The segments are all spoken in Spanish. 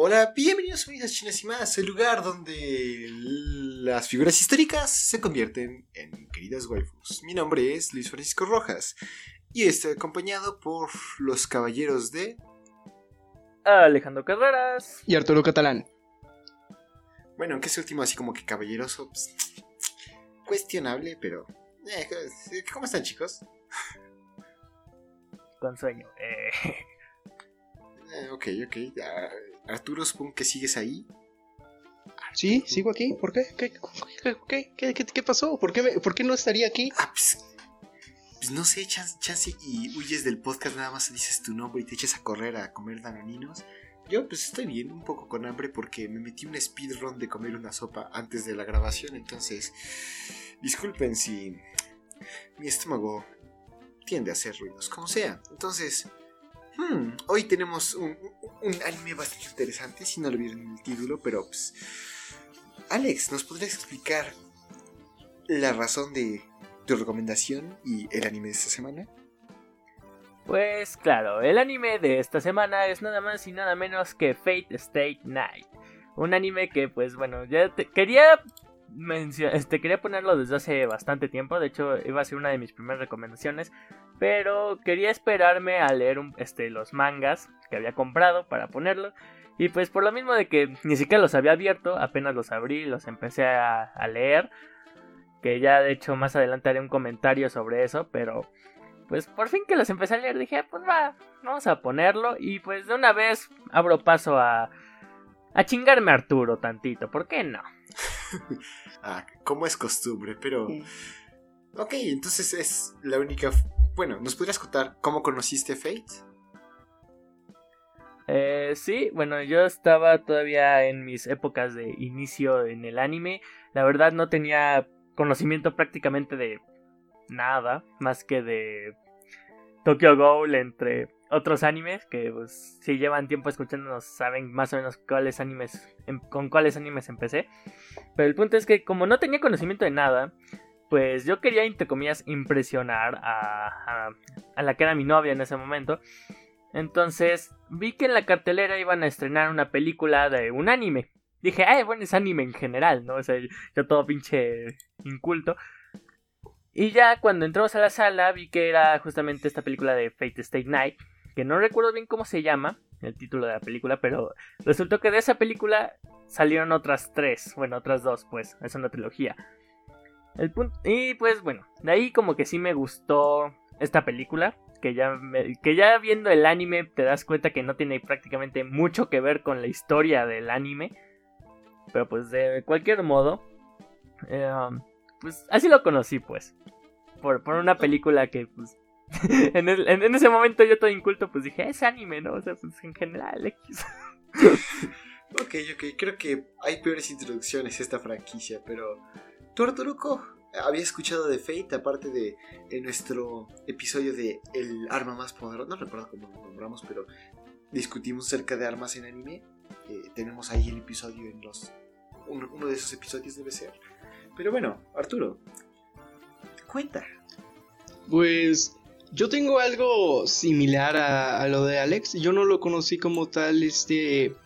Hola, bienvenidos a Vidas Chinas y más, el lugar donde las figuras históricas se convierten en queridas waifus. Mi nombre es Luis Francisco Rojas y estoy acompañado por los caballeros de Alejandro Carreras y Arturo Catalán. Bueno, aunque ese último así como que caballeroso, pues, cuestionable, pero... Eh, ¿Cómo están chicos? Con sueño. Eh. Eh, ok, ok. Arturo, supongo que sigues ahí. Sí, sigo aquí. ¿Por qué? ¿Qué, qué, qué, qué pasó? ¿Por qué, ¿Por qué no estaría aquí? Ah, pues, pues no sé, chance, y huyes del podcast, nada más dices tu nombre y te echas a correr a comer danoninos. Yo pues estoy bien, un poco con hambre porque me metí un speedrun de comer una sopa antes de la grabación, entonces disculpen si mi estómago tiende a hacer ruidos, como sea. Entonces, Hmm, hoy tenemos un, anime bastante interesante, si no lo vieron en el título, pero pues... Alex, ¿nos podrías explicar la razón de tu recomendación y el anime de esta semana? Pues claro, el anime de esta semana es nada más y nada menos que Fate State Night. Un anime que pues bueno, ya quería este, quería ponerlo desde hace bastante tiempo, de hecho iba a ser una de mis primeras recomendaciones, pero quería esperarme a leer este, los mangas que había comprado para ponerlo. Y pues por lo mismo de que ni siquiera los había abierto, apenas los abrí, los empecé a, leer. Que ya de hecho más adelante haré un comentario sobre eso, pero pues por fin que los empecé a leer dije, pues va, vamos a ponerlo. Y pues de una vez abro paso a, a chingarme a Arturo tantito, ¿por qué no? ah, como es costumbre, pero... Ok, entonces es la única... Bueno, ¿nos podrías contar cómo conociste Fate? Eh, sí, bueno, yo estaba todavía en mis épocas de inicio en el anime. La verdad no tenía conocimiento prácticamente de nada, más que de Tokyo Ghoul entre otros animes que pues si llevan tiempo escuchándonos saben más o menos cuáles animes em, con cuáles animes empecé. Pero el punto es que como no tenía conocimiento de nada, pues yo quería entre comillas impresionar a, a, la que era mi novia en ese momento. Entonces vi que en la cartelera iban a estrenar una película de un anime. Dije, ay, bueno, es anime en general, ¿no? O sea, yo todo pinche inculto. Y ya cuando entramos a la sala vi que era justamente esta película de Fate State Night que no recuerdo bien cómo se llama, el título de la película, pero resultó que de esa película salieron otras tres, bueno, otras dos, pues, es una trilogía. El y pues bueno, de ahí como que sí me gustó esta película, que ya, que ya viendo el anime te das cuenta que no tiene prácticamente mucho que ver con la historia del anime, pero pues de cualquier modo, eh, pues así lo conocí pues, por, por una película que pues en, ese momento yo todo inculto, pues dije, es anime, ¿no? O sea, pues en general, X. ok, ok, creo que hay peores introducciones a esta franquicia, pero. ¿Tú, Arturuco, había escuchado de Fate, aparte de nuestro episodio de El arma más poderosa? No recuerdo cómo lo nombramos, pero discutimos acerca de armas en anime. Eh, tenemos ahí el episodio en los. uno de esos episodios debe ser. Pero bueno, Arturo, cuenta. Pues yo tengo algo similar a, lo de Alex. Yo no lo conocí como tal este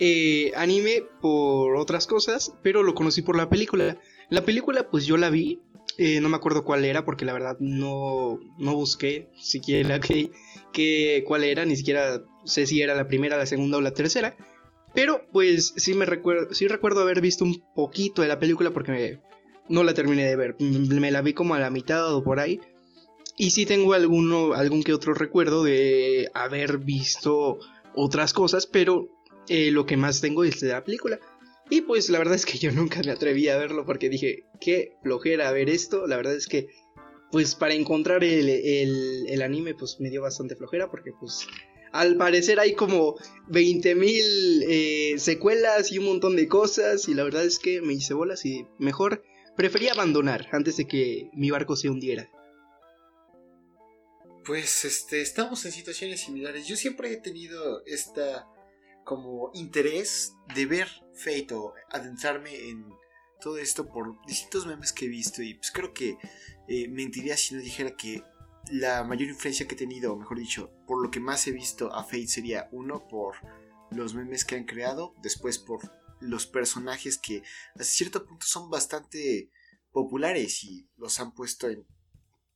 eh, anime por otras cosas, pero lo conocí por la película. La película pues yo la vi, eh, no me acuerdo cuál era porque la verdad no, no busqué siquiera que, que, cuál era, ni siquiera sé si era la primera, la segunda o la tercera. Pero pues sí me recuerdo, sí recuerdo haber visto un poquito de la película porque no la terminé de ver. Me la vi como a la mitad o por ahí. Y sí tengo alguno, algún que otro recuerdo de haber visto otras cosas, pero eh, lo que más tengo es de la película. Y pues la verdad es que yo nunca me atreví a verlo porque dije, qué flojera ver esto. La verdad es que, pues para encontrar el, anime, pues me dio bastante flojera porque pues al parecer hay como 20.000 eh, secuelas y un montón de cosas y la verdad es que me hice bolas y mejor preferí abandonar antes de que mi barco se hundiera. Pues este, estamos en situaciones similares. Yo siempre he tenido esta como interés de ver Fate o adentrarme en todo esto por distintos memes que he visto y pues creo que eh, mentiría si no dijera que la mayor influencia que he tenido, o mejor dicho, por lo que más he visto a Fate sería uno por los memes que han creado, después por los personajes que a cierto punto son bastante populares y los han puesto en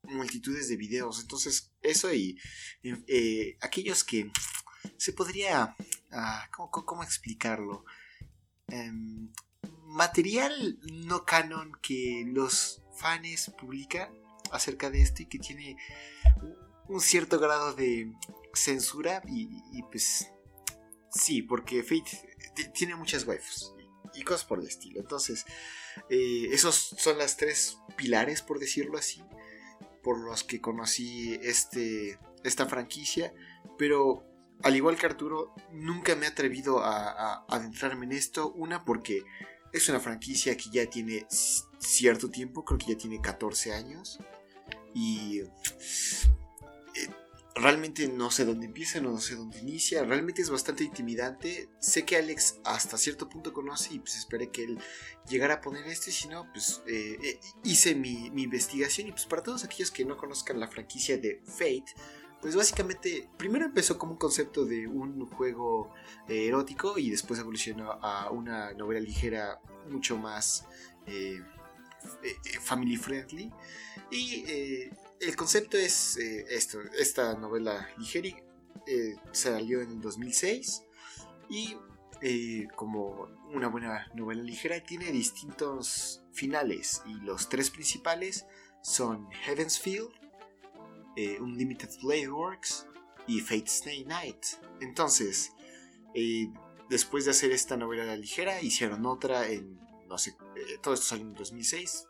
multitudes de videos. Entonces, eso y eh, aquellos que se podría... Ah, ¿cómo, explicarlo? Em, material no canon que los fans publican acerca de esto y que tiene un cierto grado de censura y, pues sí, porque Fate tiene muchas waifus y, cosas por el estilo. Entonces, eh, esos son las tres pilares, por decirlo así, por los que conocí este, esta franquicia, pero al igual que Arturo, nunca me he atrevido a, adentrarme en esto. Una, porque es una franquicia que ya tiene cierto tiempo, creo que ya tiene 14 años. Y eh, realmente no sé dónde empieza, no sé dónde inicia. Realmente es bastante intimidante. Sé que Alex hasta cierto punto conoce y pues esperé que él llegara a poner esto. Y si no, pues eh, eh, hice mi, mi investigación. Y pues para todos aquellos que no conozcan la franquicia de Fate pues básicamente primero empezó como un concepto de un juego eh, erótico y después evolucionó a una novela ligera mucho más eh, eh, family friendly. Y el concepto es esto esta novela ligera salió en 2006 y como una buena novela ligera tiene distintos finales y los tres principales son Heaven's Field eh, Unlimited Blade Works y Fate Stay Night. Entonces, eh, después de hacer esta novela ligera, hicieron otra en, no sé, eh, todo esto salió en 2006,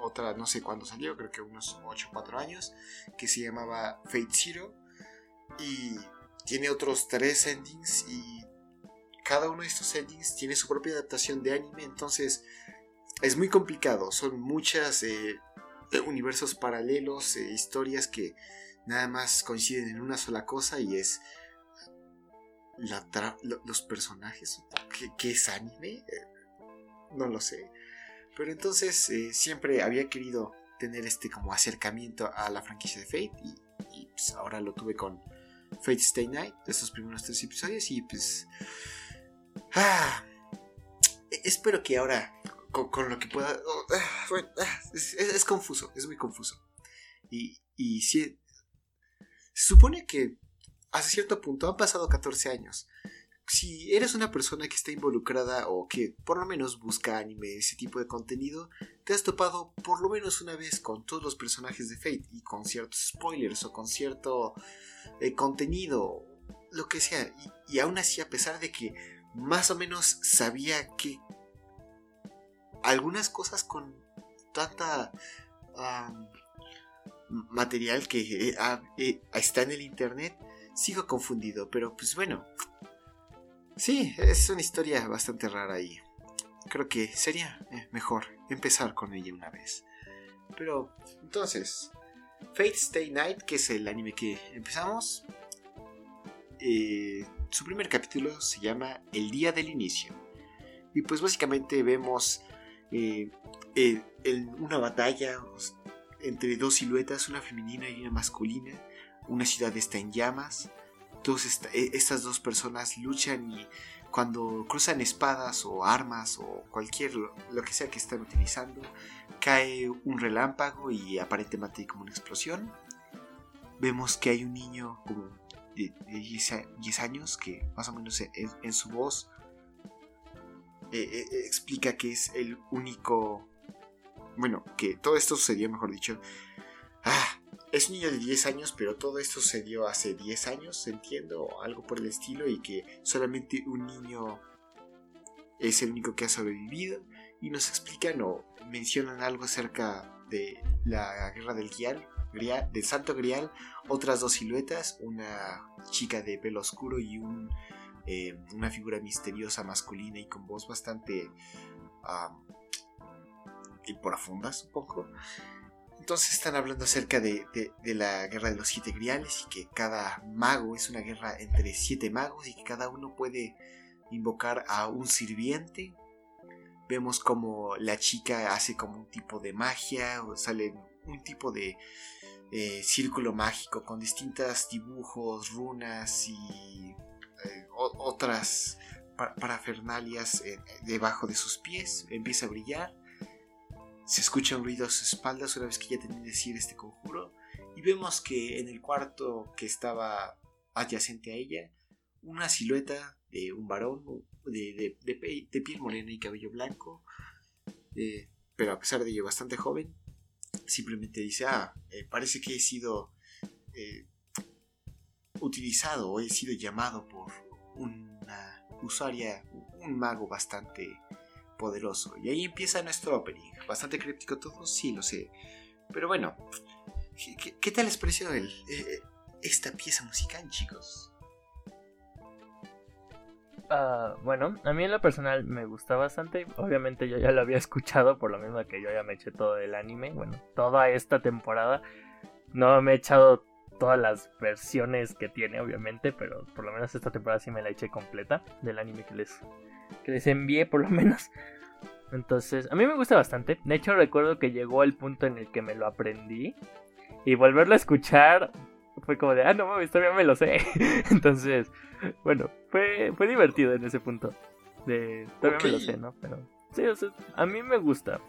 otra no sé cuándo salió, creo que unos 8 o 4 años, que se llamaba Fate Zero. Y tiene otros tres endings y cada uno de estos endings tiene su propia adaptación de anime, entonces es muy complicado, son muchas universos paralelos, eh, historias que nada más coinciden en una sola cosa y es los personajes. ¿Qué, es anime? Eh, no lo sé. Pero entonces eh, siempre había querido tener este como acercamiento a la franquicia de Fate y, pues ahora lo tuve con Fate Stay Night, de esos primeros tres episodios y pues... Ah, e, espero que ahora con, lo que pueda. Ah, ah, es, confuso, es muy confuso. Y, y si, se supone que hasta cierto punto han pasado 14 años. Si eres una persona que está involucrada o que por lo menos busca anime, ese tipo de contenido, te has topado por lo menos una vez con todos los personajes de Fate y con ciertos spoilers o con cierto eh, contenido, lo que sea. Y, y aún así, a pesar de que más o menos sabía que algunas cosas con tanta material que eh, eh, está en el internet, sigo confundido, pero pues bueno, sí, es una historia bastante rara y creo que sería eh, mejor empezar con ella una vez. Pero entonces, Fate Stay Night, que es el anime que empezamos, su primer capítulo se llama El Día del Inicio. Y pues básicamente vemos eh, eh, en una batalla entre dos siluetas, una femenina y una masculina. Una ciudad está en llamas. E, estas dos personas luchan y cuando cruzan espadas o armas o cualquier lo, que sea que están utilizando, cae un relámpago y aparentemente hay como una explosión. Vemos que hay un niño como de, 10 años que más o menos en su voz eh, eh, eh, explica que es el único... Bueno, que todo esto sucedió, mejor dicho. Ah, es un niño de 10 años, pero todo esto sucedió hace 10 años, entiendo, algo por el estilo, y que solamente un niño es el único que ha sobrevivido. Y nos explican o mencionan algo acerca de la guerra del Grial, del Santo Grial, otras dos siluetas, una chica de pelo oscuro y un eh, una figura misteriosa masculina y con voz bastante y profunda, supongo. Entonces están hablando acerca de, la guerra de los siete griales y que cada mago es una guerra entre siete magos y que cada uno puede invocar a un sirviente. Vemos como la chica hace como un tipo de magia o sale un tipo de eh, círculo mágico con distintos dibujos, runas y eh, otras parafernalias eh, debajo de sus pies, empieza a brillar, se escucha un ruido a sus espaldas una vez que ya tenía que decir este conjuro, y vemos que en el cuarto que estaba adyacente a ella, una silueta de un varón de, de, piel morena y cabello blanco, eh, pero a pesar de ello bastante joven, simplemente dice, ah, parece que he sido utilizado o he sido llamado por una usuaria, un mago bastante poderoso. Y ahí empieza nuestro opening. Bastante críptico todo, sí lo sé. Pero bueno, ¿qué, tal les pareció eh, esta pieza musical, chicos? Ah, bueno, a mí en lo personal me gusta bastante. Obviamente yo ya lo había escuchado, por lo mismo que yo ya me eché todo el anime. Bueno, toda esta temporada. No me he echado todas las versiones que tiene, obviamente, pero por lo menos esta temporada sí me la eché completa del anime que les, que les envié, por lo menos. Entonces, a mí me gusta bastante. De hecho, recuerdo que llegó el punto en el que me lo aprendí. Y volverlo a escuchar fue como de, ah, no mames, todavía me lo sé. Entonces, bueno, fue, fue divertido en ese punto. De, todavía me lo sé, ¿no? Pero, sí, o sea, a mí me gusta.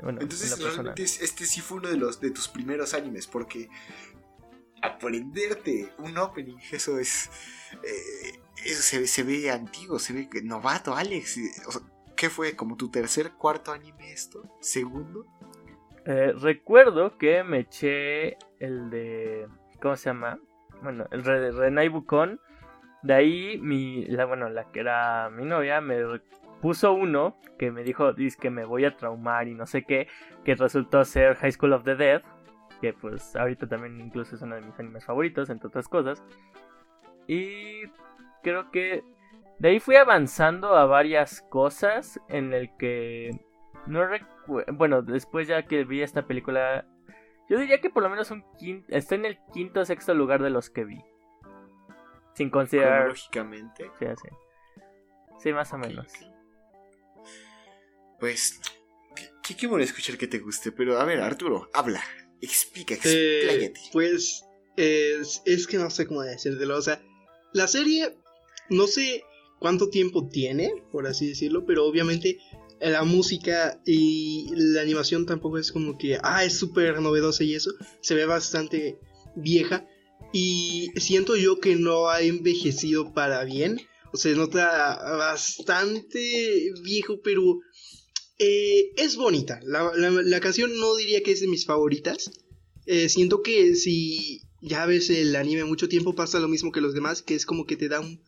Bueno, Entonces, realmente este sí fue uno de, los, de tus primeros animes, porque aprenderte un opening, eso es. Eh, eso se, se, ve antiguo, se ve novato, Alex. ¿Qué fue? ¿Como tu tercer, cuarto anime esto? ¿Segundo? Eh, recuerdo que me eché el de. ¿Cómo se llama? Bueno, el de Renai Bukon. De ahí, mi, la, bueno, la que era mi novia me puso uno que me dijo, dice que me voy a traumar y no sé qué, que resultó ser High School of the Dead que pues ahorita también incluso es uno de mis animes favoritos, entre otras cosas. Y creo que de ahí fui avanzando a varias cosas en el que no recuerdo, bueno, después ya que vi esta película, yo diría que por lo menos un quinto, está en el quinto o sexto lugar de los que vi. Sin considerar... Lógicamente. Sí, sí. Sí, más o menos. Pues, qué, qué bueno escuchar que te guste, pero a ver, Arturo, habla. Explica, eh, pues es, que no sé cómo decirlo. O sea, la serie no sé cuánto tiempo tiene, por así decirlo, pero obviamente la música y la animación tampoco es como que, ah, es súper novedosa y eso. Se ve bastante vieja. Y siento yo que no ha envejecido para bien. O sea, nota bastante viejo, pero eh, es bonita. La, canción no diría que es de mis favoritas. Eh, siento que si ya ves el anime mucho tiempo pasa lo mismo que los demás, que es como que te da un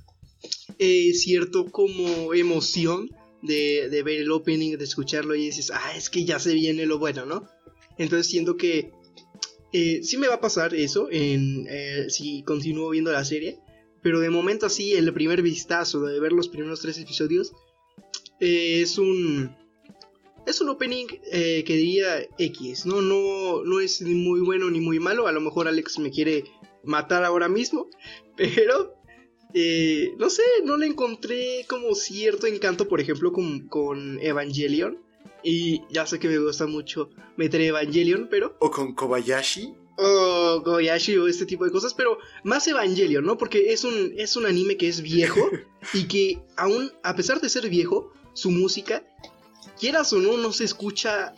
eh, cierto como emoción de, ver el opening, de escucharlo y dices, ah, es que ya se viene lo bueno, ¿no? Entonces siento que sí me va a pasar eso en, si continúo viendo la serie. Pero de momento así, el primer vistazo de ver los primeros tres episodios, es un es un opening eh, que diría X, ¿no? ¿no? No es ni muy bueno ni muy malo. A lo mejor Alex me quiere matar ahora mismo. Pero, eh, no sé, no le encontré como cierto encanto, por ejemplo, con, con Evangelion. Y ya sé que me gusta mucho meter Evangelion, pero... O con Kobayashi. O Kobayashi o este tipo de cosas, pero más Evangelion, ¿no? Porque es un, es un anime que es viejo y que aún, a pesar de ser viejo, su música quieras o no, no se escucha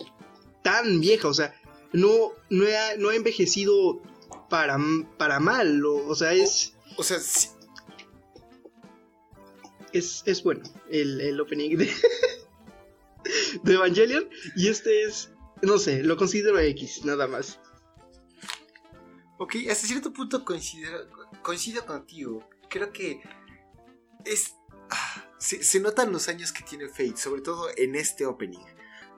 tan vieja, o sea, no, no, ha, no ha envejecido para, para mal, o, sea, es... O, sea, es, es, bueno el, el opening de, de Evangelion, y este es, no sé, lo considero X, nada más. Ok, hasta cierto punto coincido, coincido contigo. Creo que es se, notan los años que tiene Fate, sobre todo en este opening.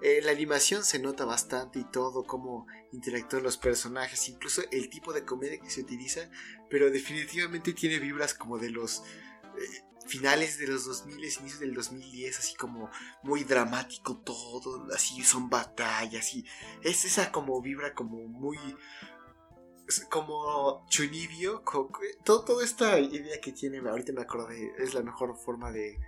Eh, la animación se nota bastante y todo, cómo interactúan los personajes, incluso el tipo de comedia que se utiliza, pero definitivamente tiene vibras como de los eh, finales de los 2000, inicios del 2010, así como muy dramático todo, así son batallas y es esa como vibra como muy como Chunibio, todo, toda esta idea que tiene, ahorita me acordé, es la mejor forma de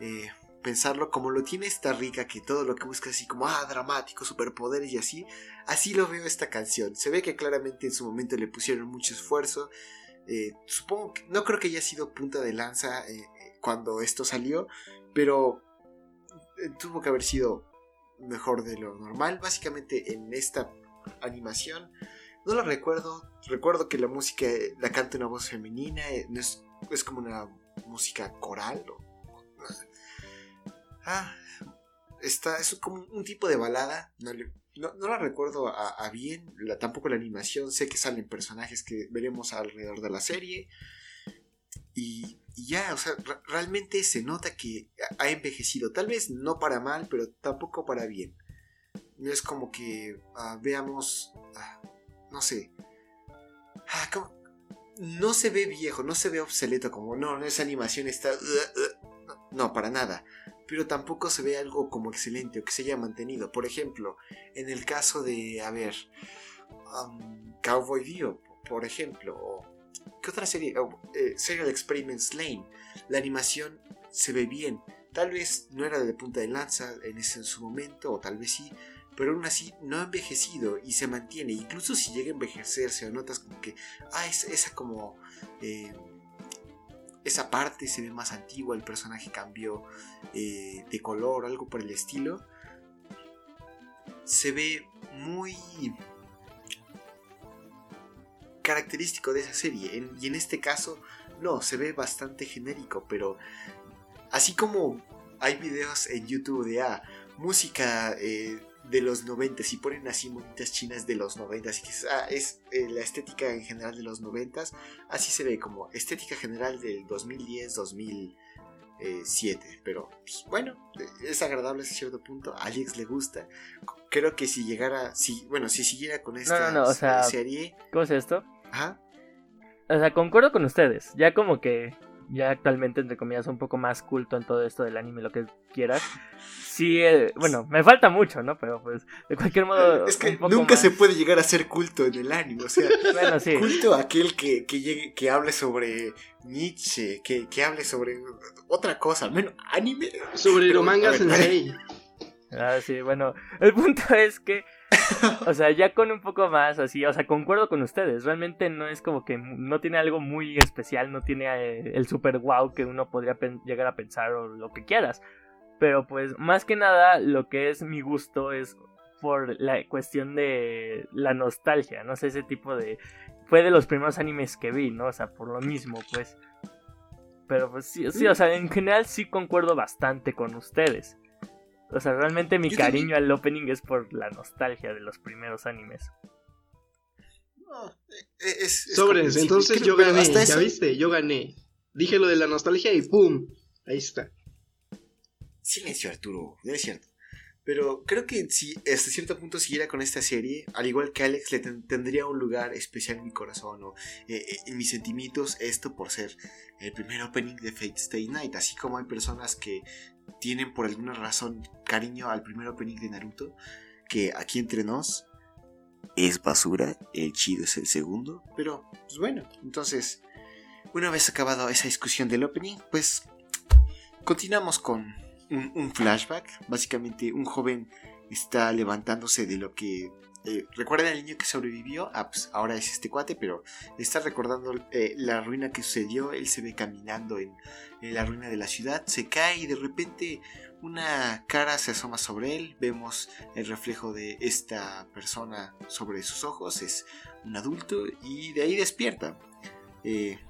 eh, pensarlo, como lo tiene esta rica, que todo lo que busca así como, ah, dramático, superpoderes y así, así lo veo esta canción. Se ve que claramente en su momento le pusieron mucho esfuerzo, Eh, supongo que no creo que haya sido punta de lanza eh, cuando esto salió, pero tuvo que haber sido mejor de lo normal. Básicamente en esta animación, no lo recuerdo, recuerdo que la música la canta una voz femenina, es, es como una música coral. ah, está, es como un tipo de balada, no, la recuerdo a, bien, tampoco la animación, sé que salen personajes que veremos alrededor de la serie. Y, ya, o sea, realmente se nota que ha envejecido, tal vez no para mal, pero tampoco para bien. No es como que ah, veamos, ah, no sé, ah, no se ve viejo, no se ve obsoleto como, no, esa animación está... no, para nada pero tampoco se ve algo como excelente o que se haya mantenido. Por ejemplo, en el caso de, a ver, um, Cowboy Dio, por ejemplo, o ¿qué otra serie? Oh, eh, Serial Experiments Lane. La animación se ve bien. Tal vez no era de punta de lanza en, ese, en su momento, o tal vez sí, pero aún así no ha envejecido y se mantiene. Incluso si llega a envejecerse o notas como que, ah, es, esa como... Eh, esa parte se ve más antigua, el personaje cambió eh, de color algo por el estilo. Se ve muy característico de esa serie. y en este caso, no, se ve bastante genérico, pero así como hay videos en YouTube de ah, música eh, de los 90 y ponen así monitas chinas de los 90 y que ah, es eh, la estética en general de los 90 así se ve como estética general del 2010 2007 pero pues, bueno es agradable a cierto punto a Alex le gusta creo que si llegara si bueno si siguiera con esta serie ¿cómo es esto? Ajá. o sea concuerdo con ustedes ya como que ya actualmente, entre comillas, un poco más culto en todo esto del anime, lo que quieras. Sí, eh, bueno, me falta mucho, ¿no? Pero pues, de cualquier modo. Es que nunca se puede llegar a ser culto en el anime, o sea, bueno, sí. culto aquel que, que, llegue, que hable sobre Nietzsche, que, que hable sobre otra cosa, al menos anime. Sobre los mangas en ley. Ah, sí, bueno, el punto es que o sea, ya con un poco más así, o sea, concuerdo con ustedes, realmente no es como que no tiene algo muy especial, no tiene eh, el super wow que uno podría llegar a pensar o lo que quieras. Pero pues más que nada lo que es mi gusto es por la cuestión de la nostalgia, no sé, ese tipo de... Fue de los primeros animes que vi, ¿no? O sea, por lo mismo, pues... Pero pues sí, sí, o sea, en general sí concuerdo bastante con ustedes. O sea, realmente mi cariño al opening es por la nostalgia de los primeros animes. E, es, Sobres, entonces yo gané, ya viste, yo gané. Dije lo de la nostalgia y ¡pum! Ahí está. Silencio, Arturo, es cierto. Pero creo que si hasta cierto punto siguiera con esta serie, al igual que Alex, le tendría un lugar especial en mi corazón o eh, eh, en mis sentimientos, esto por ser el primer opening de Fate Stay Night. Así como hay personas que tienen por alguna razón cariño al primer opening de Naruto, que aquí entre nos es basura, el chido es el segundo, pero pues bueno, entonces, una vez acabado esa discusión del opening, pues continuamos con un, flashback, básicamente un joven está levantándose de lo que eh, ¿Recuerdan al niño que sobrevivió? Ah, pues ahora es este cuate, pero está recordando eh, la ruina que sucedió. Él se ve caminando en, la ruina de la ciudad, se cae y de repente una cara se asoma sobre él. Vemos el reflejo de esta persona sobre sus ojos. Es un adulto y de ahí despierta. Eh,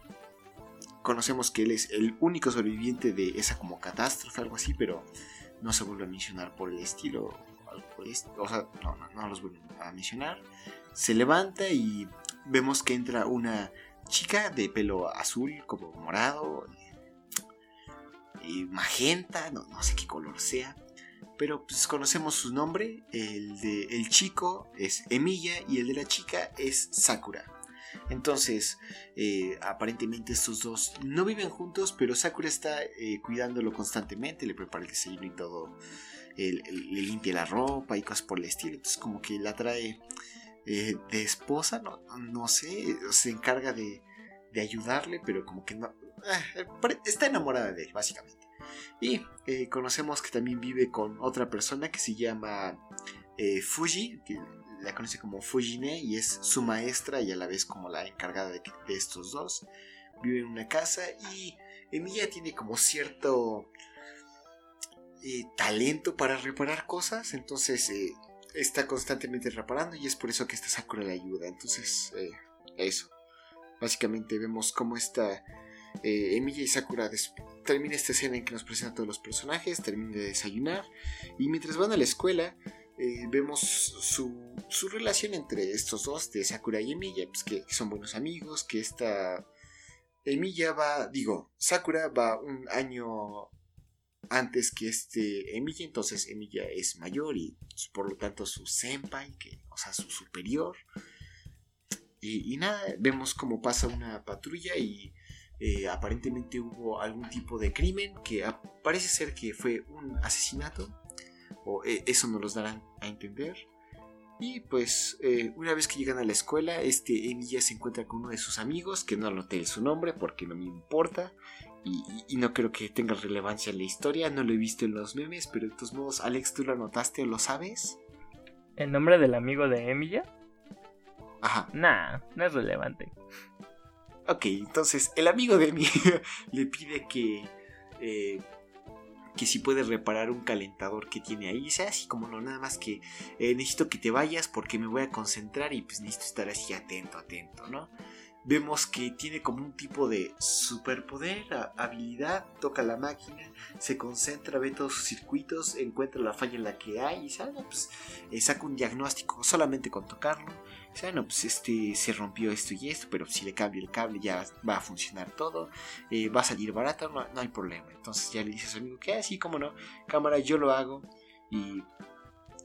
conocemos que él es el único sobreviviente de esa como catástrofe, algo así, pero no se vuelve a mencionar por el estilo o sea, no, no, los voy a mencionar. Se levanta y vemos que entra una chica de pelo azul, como morado, y magenta, no, sé qué color sea. Pero pues conocemos su nombre. El de el chico es Emilia y el de la chica es Sakura. Entonces, eh, aparentemente estos dos no viven juntos, pero Sakura está eh, cuidándolo constantemente, le prepara el desayuno y todo le limpia la ropa y cosas por el estilo. Entonces como que la trae eh, de esposa, no, sé, se encarga de, ayudarle, pero como que no... Está enamorada de él, básicamente. Y conocemos que también vive con otra persona que se llama Fuji, la conoce como Fujine y es su maestra y a la vez como la encargada de, estos dos. Vive en una casa y Emilia tiene como cierto eh, talento para reparar cosas, entonces eh, está constantemente reparando y es por eso que esta Sakura le ayuda. Entonces, eh, eso. Básicamente vemos cómo esta Emilia y Sakura termina esta escena en que nos presenta a todos los personajes, termina de desayunar y mientras van a la escuela vemos su, su, relación entre estos dos, de Sakura y Emilia, pues que son buenos amigos, que esta Emilia va, digo, Sakura va un año antes que este Emilia, entonces Emilia es mayor y pues, por lo tanto su senpai, que, o sea, su superior. Y, nada, vemos cómo pasa una patrulla y eh, aparentemente hubo algún tipo de crimen que parece ser que fue un asesinato, o eh, eso nos los darán a entender. Y pues eh, una vez que llegan a la escuela, este Emilia se encuentra con uno de sus amigos, que no anoté su nombre porque no me importa. Y, no creo que tenga relevancia en la historia, no lo he visto en los memes, pero de todos modos, Alex, ¿tú lo anotaste o lo sabes? ¿El nombre del amigo de Emilia? Ajá. Nah, no es relevante. Ok, entonces el amigo de Emilia le pide que eh, que si puedes reparar un calentador que tiene ahí. sea así como no, nada más que eh, necesito que te vayas porque me voy a concentrar y pues necesito estar así atento, atento, ¿no? Vemos que tiene como un tipo de superpoder, habilidad, toca la máquina, se concentra, ve todos sus circuitos, encuentra la falla en la que hay y sale, pues, eh, saca un diagnóstico solamente con tocarlo bueno, pues este se rompió esto y esto, pero si le cambio el cable ya va a funcionar todo, eh, va a salir barato, no, hay problema. Entonces ya le dice a su amigo que así, ah, como no, cámara, yo lo hago y,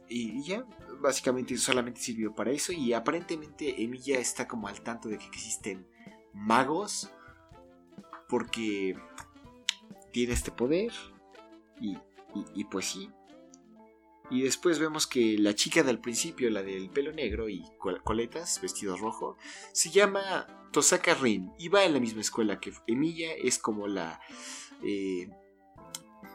y, ya, básicamente solamente sirvió para eso y aparentemente Emilia está como al tanto de que existen magos porque tiene este poder y, y pues sí, y después vemos que la chica del principio, la del pelo negro y coletas, vestido rojo, se llama Tosaka Rin y va en la misma escuela que Emilia. Es como la eh,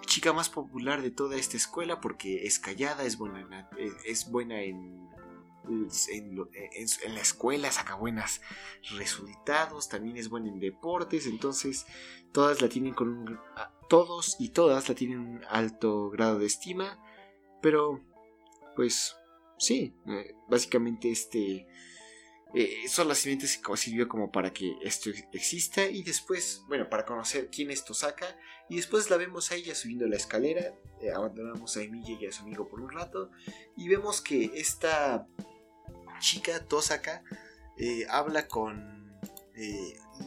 chica más popular de toda esta escuela porque es callada, es buena, es buena en, la escuela, saca buenos resultados, también es buena en deportes. Entonces, todas la tienen con. Todos y todas la tienen un alto grado de estima pero, pues, sí, eh, básicamente este... Eh, que sirvió como para que esto exista y después, bueno, para conocer quién es Tosaka y después la vemos a ella subiendo la escalera, eh, abandonamos a Emilia y a su amigo por un rato y vemos que esta chica Tosaka habla con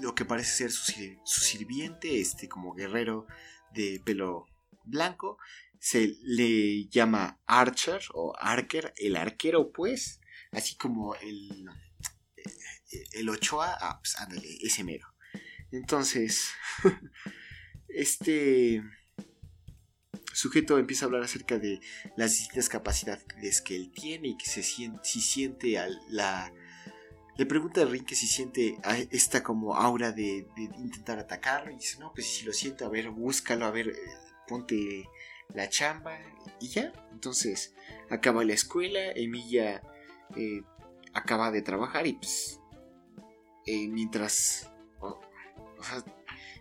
lo que parece ser su, su, sirviente, este como guerrero de pelo blanco se le llama Archer o Archer, el arquero pues, así como el, eh, el Ochoa, ah, pues ándale, ese mero. Entonces, este sujeto empieza a hablar acerca de las distintas capacidades que él tiene y que se siente, si siente a la... Le pregunta a Rin que si siente esta como aura de, de, intentar atacarlo y dice, no, pues si lo siento, a ver, búscalo, a ver, eh, ponte la chamba y ya. Entonces acaba la escuela, Emilia eh, acaba de trabajar y pues eh, mientras...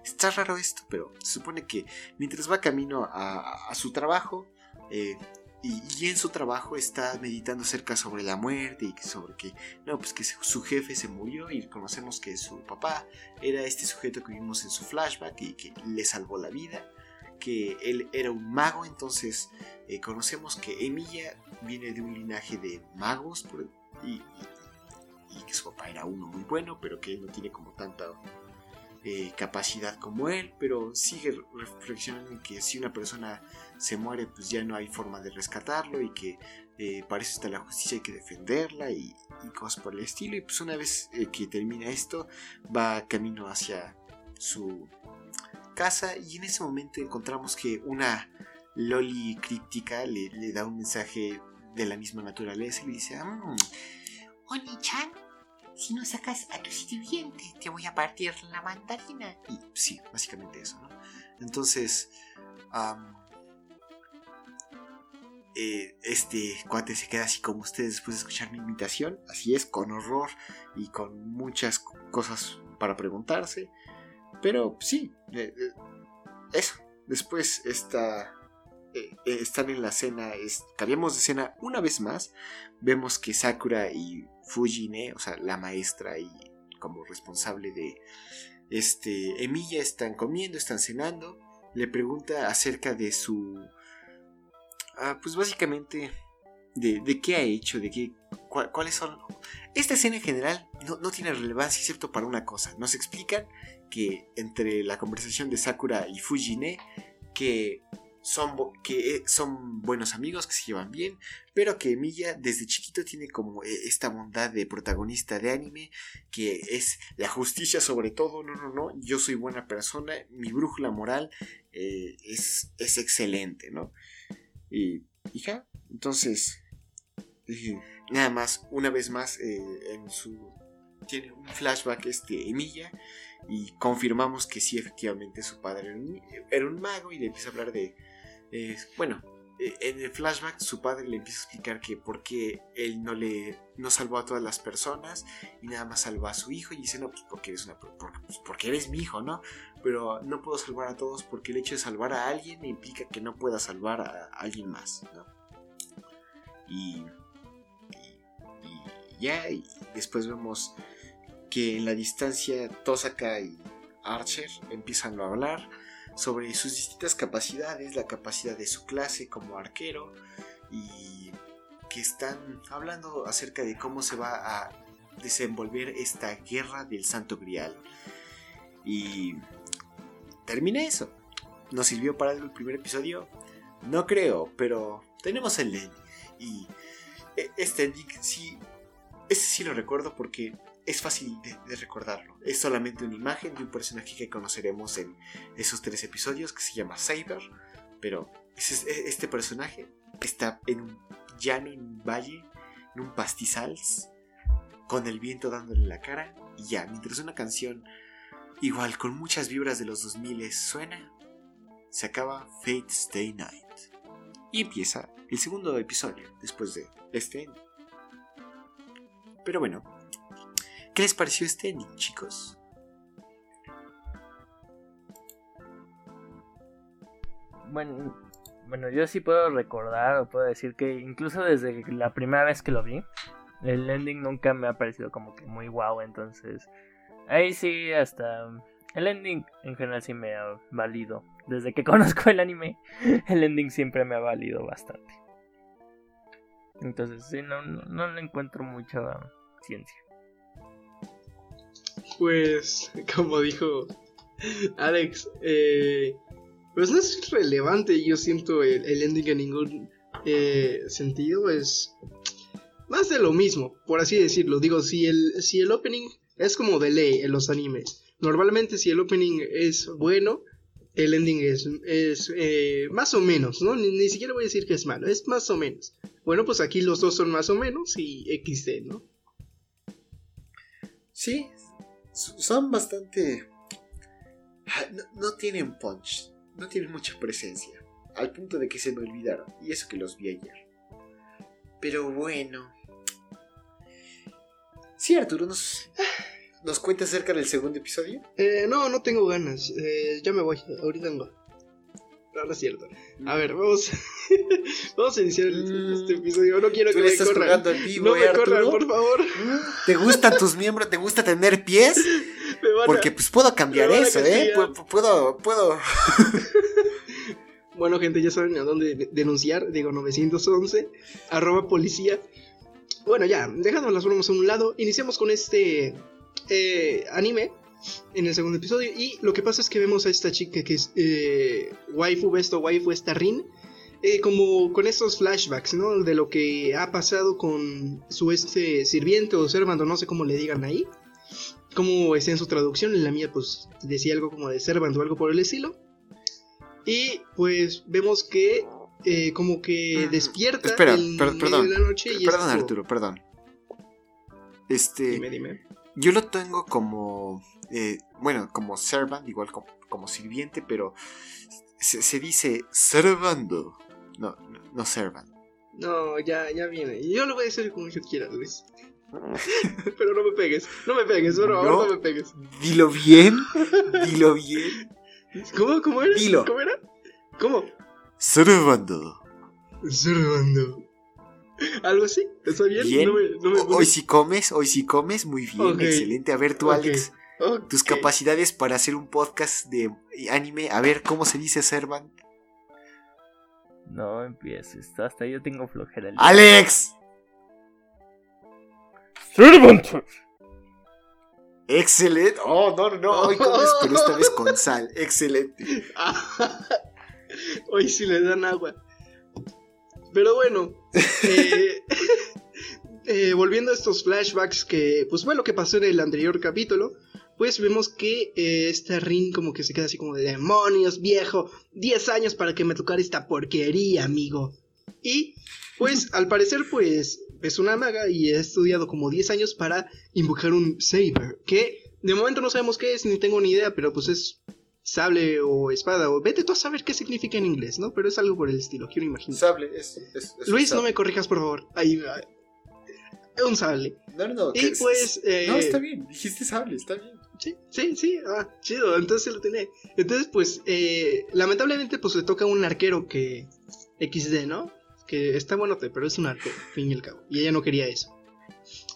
está raro esto, pero se supone que mientras va camino a, su trabajo eh, y, en su trabajo está meditando acerca sobre la muerte y sobre que no, pues que su jefe se murió y conocemos que su papá era este sujeto que vimos en su flashback y que le salvó la vida que él era un mago, entonces eh, conocemos que Emilia viene de un linaje de magos y, que su papá era uno muy bueno, pero que no tiene como tanta eh, capacidad como él, pero sigue reflexionando en que si una persona se muere, pues ya no hay forma de rescatarlo y que eh, para está la justicia, hay que defenderla y, y cosas por el estilo. Y pues una vez que termina esto, va camino hacia su casa y en ese momento encontramos que una Loli críptica le, da un mensaje de la misma naturaleza y le dice, mmm, Oni-chan, si no sacas a tu sirviente, te voy a partir la mandarina. Y sí, básicamente eso, ¿no? Entonces, eh, este cuate se queda así como ustedes después de escuchar mi invitación, así es, con horror y con muchas cosas para preguntarse. Pero sí, eh, eh, eso. Después está, están en la cena, cambiamos de cena una vez más. Vemos que Sakura y Fujine, o sea, la maestra y como responsable de este Emilia, están comiendo, están cenando. Le pregunta acerca de su Ah, pues básicamente de, qué ha hecho, de qué, cuáles son... Esta escena en general no, tiene relevancia excepto para una cosa. Nos explican que entre la conversación de Sakura y Fujine, que son, que eh, son buenos amigos, que se llevan bien, pero que Emilia desde chiquito tiene como eh, esta bondad de protagonista de anime, que es la justicia sobre todo, no, no, no, yo soy buena persona, mi brújula moral eh, es, es excelente, ¿no? Y, ya, entonces, nada más, una vez más, eh, en su. Tiene un flashback este Emilia y confirmamos que sí, efectivamente, su padre era un, mago y le empieza a hablar de. Eh, bueno, eh, en el flashback su padre le empieza a explicar que por qué él no le no salvó a todas las personas y nada más salvó a su hijo y dice no pues porque eres una porque, pues, porque eres mi hijo no pero no puedo salvar a todos porque el hecho de salvar a alguien implica que no pueda salvar a alguien más ¿no? y, y, después vemos que en la distancia Tosaka y Archer empiezan a hablar sobre sus distintas capacidades, la capacidad de su clase como arquero y que están hablando acerca de cómo se va a desenvolver esta guerra del Santo Grial. Y termina eso. ¿Nos sirvió para el primer episodio? No creo, pero tenemos el ending. Y e, este ending sí, ese sí lo recuerdo porque es fácil de, recordarlo. Es solamente una imagen de un personaje que conoceremos en esos tres episodios que se llama Saber. Pero e, este personaje está en un llano, en un valle, en un pastizal, con el viento dándole la cara. Y ya, mientras una canción igual con muchas vibras de los 2000 suena, se acaba Fate Stay Night. Y empieza el segundo episodio después de este. Pero bueno, ¿Qué les pareció este ending, chicos? Bueno, bueno, yo sí puedo recordar o puedo decir que incluso desde la primera vez que lo vi, el ending nunca me ha parecido como que muy guau, entonces ahí sí hasta el ending en general sí me ha valido. Desde que conozco el anime, el ending siempre me ha valido bastante. Entonces sí, no, no, le encuentro mucha ciencia. Pues, como dijo Alex, eh, pues no es relevante, yo siento el, ending en ningún eh, sentido, es más de lo mismo, por así decirlo. Digo, si el, si el opening es como de ley en los animes, normalmente si el opening es bueno, el ending es, es eh, más o menos, ¿no? Ni, ni, siquiera voy a decir que es malo, es más o menos. Bueno, pues aquí los dos son más o menos y XD, ¿no? Sí, son bastante... Ah, no, tienen punch, no tienen mucha presencia, al punto de que se me olvidaron, y eso que los vi ayer. Pero bueno... Sí, Arturo, ¿nos, ¿nos cuentas acerca del segundo episodio? Eh, no, no tengo ganas, eh, ya me voy, ahorita vengo. No, no es cierto. A ver, vamos. vamos a iniciar mm. este episodio. No quiero que me corran. no me corran, por favor. ¿Te gustan tus miembros? ¿Te gusta tener pies? Porque pues puedo cambiar eso, ¿eh? Puedo, puedo. bueno, gente, ya saben a dónde denunciar. Digo, 911. Arroba policía. Bueno, ya, dejando las bromas a un lado, iniciamos con este eh, anime en el segundo episodio. Y lo que pasa es que vemos a esta chica que es eh, waifu, besto waifu, esta Rin. Eh, como con estos flashbacks, ¿no? De lo que ha pasado con su este sirviente o servando, no sé cómo le digan ahí. Como está en su traducción, en la mía pues decía algo como de servant o algo por el estilo. Y pues vemos que eh, como que despierta Espera, perdón, de la noche y perdón Arturo, perdón. Este, dime, dime. Yo lo tengo como eh, bueno, como servant, igual como, sirviente, pero se, dice servando, no, no, servant. No, ya, ya viene. Yo lo voy a hacer como yo quiera, Luis. Pero no me pegues, no me pegues, por favor, no, No. me pegues. Dilo bien. Dilo bien. ¿Cómo, cómo era? Dilo. ¿Cómo era? ¿Cómo? Sorobando. Observando. ¿Algo así? ¿Está bien? Bien. No me, no me Hoy sí comes, hoy sí comes, muy bien, excelente. A ver tú. Alex, tus capacidades para hacer un podcast de anime. A ver, ¿cómo se dice Servan? No empieces, hasta yo tengo flojera. el- ¡Alex! Servant. Excelente. Oh, no, no, no. Hoy comes, pero esta vez con sal. Excelente. Hoy sí le dan agua. Pero bueno, eh, eh, volviendo a estos flashbacks que, pues fue lo que pasó en el anterior capítulo, pues vemos que eh, esta Rin como que se queda así como de demonios, viejo, 10 años para que me tocara esta porquería, amigo. Y, pues, al parecer, pues, es una maga y ha estudiado como 10 años para invocar un Saber, que de momento no sabemos qué es, ni tengo ni idea, pero pues es sable o espada, o vete tú a saber qué significa en inglés, ¿no? Pero es algo por el estilo, quiero imaginar. Sable, es, es, es Luis, no me corrijas, por favor. Ahí va. Un sable. No, no, no. Y es- pues, eh, No, está bien. Dijiste sable, está bien. Sí, sí, sí, ah, chido, entonces lo tenía. Entonces, pues, eh, lamentablemente, pues le toca a un arquero que XD, ¿no? Que está buenote, pero es un arquero, fin y al cabo. Y ella no quería eso.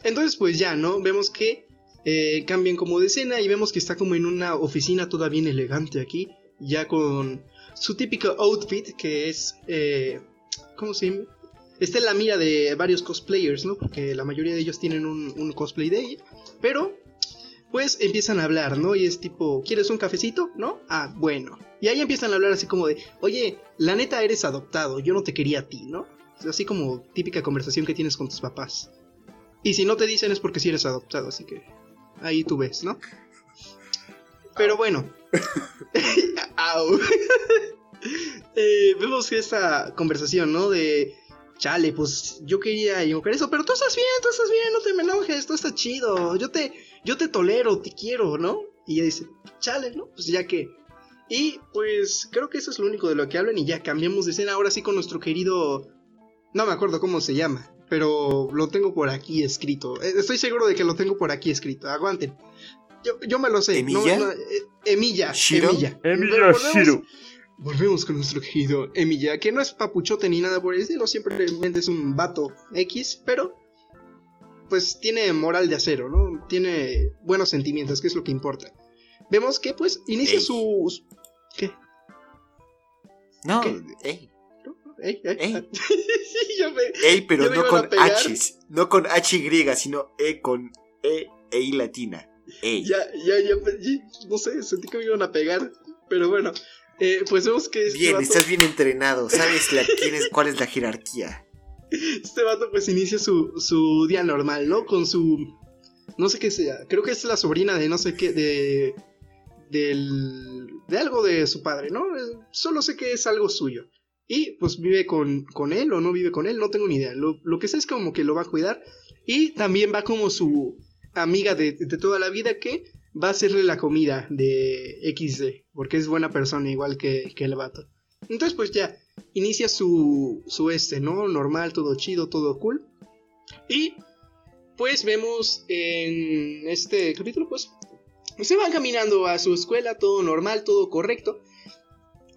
Entonces, pues ya, ¿no? Vemos que eh, cambian como de escena y vemos que está como en una oficina toda bien elegante aquí, ya con su típico outfit que es, eh, ¿cómo se llama? Está en la mira de varios cosplayers, ¿no? Porque la mayoría de ellos tienen un, cosplay de ella. Pero pues empiezan a hablar, ¿no? Y es tipo, ¿quieres un cafecito? ¿No? Ah, bueno. Y ahí empiezan a hablar así como de, oye, la neta eres adoptado, yo no te quería a ti, ¿no? Así como típica conversación que tienes con tus papás. Y si no te dicen es porque sí eres adoptado, así que ahí tú ves, ¿no? Pero bueno. Au. Eh, vemos esta conversación, ¿no? De, chale, pues yo quería invocar eso, pero tú estás bien, tú estás bien, no te me enojes, tú estás chido, yo te, yo te tolero, te quiero, ¿no? Y ella dice, chale, ¿no? Pues ya que... Y pues creo que eso es lo único de lo que hablan y ya cambiamos de escena ahora sí con nuestro querido... No me acuerdo cómo se llama, pero lo tengo por aquí escrito. Eh, Estoy seguro de que lo tengo por aquí escrito, aguanten. Yo, yo me lo sé. no- ¿Emilla? no, eh, Emilla. ¿Shiro? Emilla. Emilio Pero volvemos- Shiro. Volvemos con nuestro querido Emilia, que no es papuchote ni nada por el estilo, simplemente es un vato X, pero pues tiene moral de acero, ¿no? Tiene buenos sentimientos, que es lo que importa. Vemos que pues inicia Ey. su... ¿Qué? No, ¿Qué? ey. Ey, ey. Ey. Sí, ya me- Ey, pero me no con. H. No con H y, sino E con E, E latina. Ey. Ya, ya, ya, no sé, sentí que me iban a pegar, pero bueno, eh, pues vemos que este Bien, vato- estás bien entrenado. Sabes la, quién es- cuál es la jerarquía. Este vato pues inicia su, su día normal, ¿no? Con su... No sé qué sea. Creo que es la sobrina de no sé qué, de... Del... De algo de su padre, ¿no? Eh, Solo sé que es algo suyo. Y pues vive con, con él o no vive con él, no tengo ni idea. Lo, lo que sé es como que lo va a cuidar. Y también va como su amiga de, de toda la vida que va a hacerle la comida de XD. Porque es buena persona igual que, que el vato. Entonces pues ya, inicia su, su este, ¿no? Normal, todo chido, todo cool. Y pues vemos en este capítulo, pues se van caminando a su escuela, todo normal, todo correcto.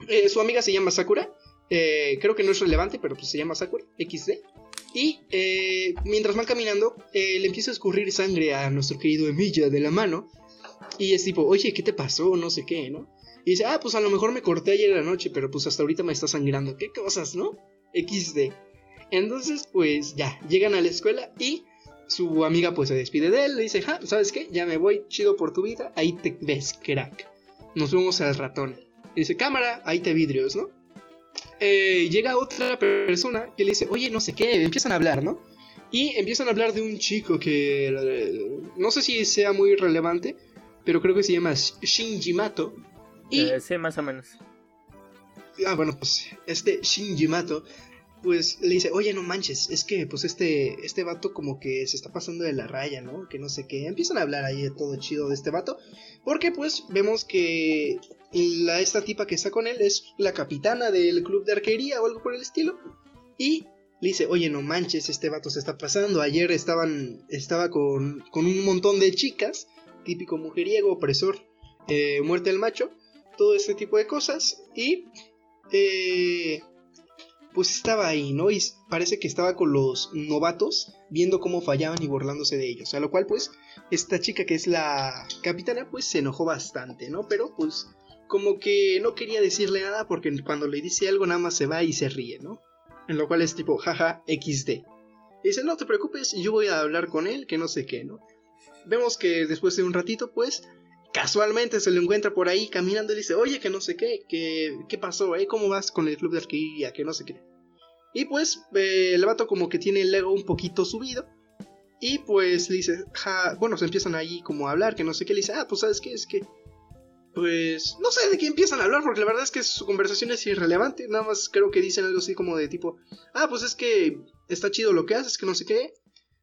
Eh, su amiga se llama Sakura. Eh, creo que no es relevante, pero pues se llama Sakura, XD. Y eh, mientras van caminando, eh, le empieza a escurrir sangre a nuestro querido Emilia de la mano. Y es tipo, oye, ¿qué te pasó? No sé qué, ¿no? Y dice, ah, pues a lo mejor me corté ayer en la noche, pero pues hasta ahorita me está sangrando. ¿Qué cosas, no? XD. Entonces, pues ya, llegan a la escuela y su amiga pues se despide de él. Le dice, ja, ¿sabes qué? Ya me voy, chido por tu vida. Ahí te ves, crack. Nos vemos al ratón. Y dice, cámara, ahí te vidrios, ¿no? Eh, llega otra persona que le dice, oye, no sé qué, empiezan a hablar, ¿no? Y empiezan a hablar de un chico que eh, no sé si sea muy relevante, pero creo que se llama Shinji Mato. Y Eh, sí, más o menos. Ah, bueno, pues este Shinji Mato, pues le dice, oye, no manches, es que pues este, este vato como que se está pasando de la raya, ¿no? Que no sé qué. Empiezan a hablar ahí de todo chido de este vato, porque pues vemos que la, esta tipa que está con él es la capitana del club de arquería o algo por el estilo. Y le dice, oye, no manches, este vato se está pasando. Ayer estaban, estaba con, con un montón de chicas, típico mujeriego, opresor, eh, muerte del macho, todo este tipo de cosas. Y eh, pues estaba ahí, ¿no? Y parece que estaba con los novatos viendo cómo fallaban y burlándose de ellos. A lo cual, pues, esta chica que es la capitana, pues se enojó bastante, ¿no? Pero, pues, como que no quería decirle nada porque cuando le dice algo nada más se va y se ríe, ¿no? En lo cual es tipo, jaja, XD. Y dice, no te preocupes, yo voy a hablar con él, que no sé qué, ¿no? Vemos que después de un ratito, pues, casualmente se lo encuentra por ahí caminando y dice, oye, que no sé qué, que, qué pasó, ¿eh? ¿Cómo vas con el club de arquería? Que no sé qué. Y pues eh, el vato como que tiene el ego un poquito subido. Y pues le dice, ja, bueno, se empiezan ahí como a hablar, que no sé qué, le dice, ah, pues sabes qué, es que, pues, no sé de qué empiezan a hablar, porque la verdad es que su conversación es irrelevante, nada más creo que dicen algo así como de tipo, ah, pues es que está chido lo que haces, que no sé qué.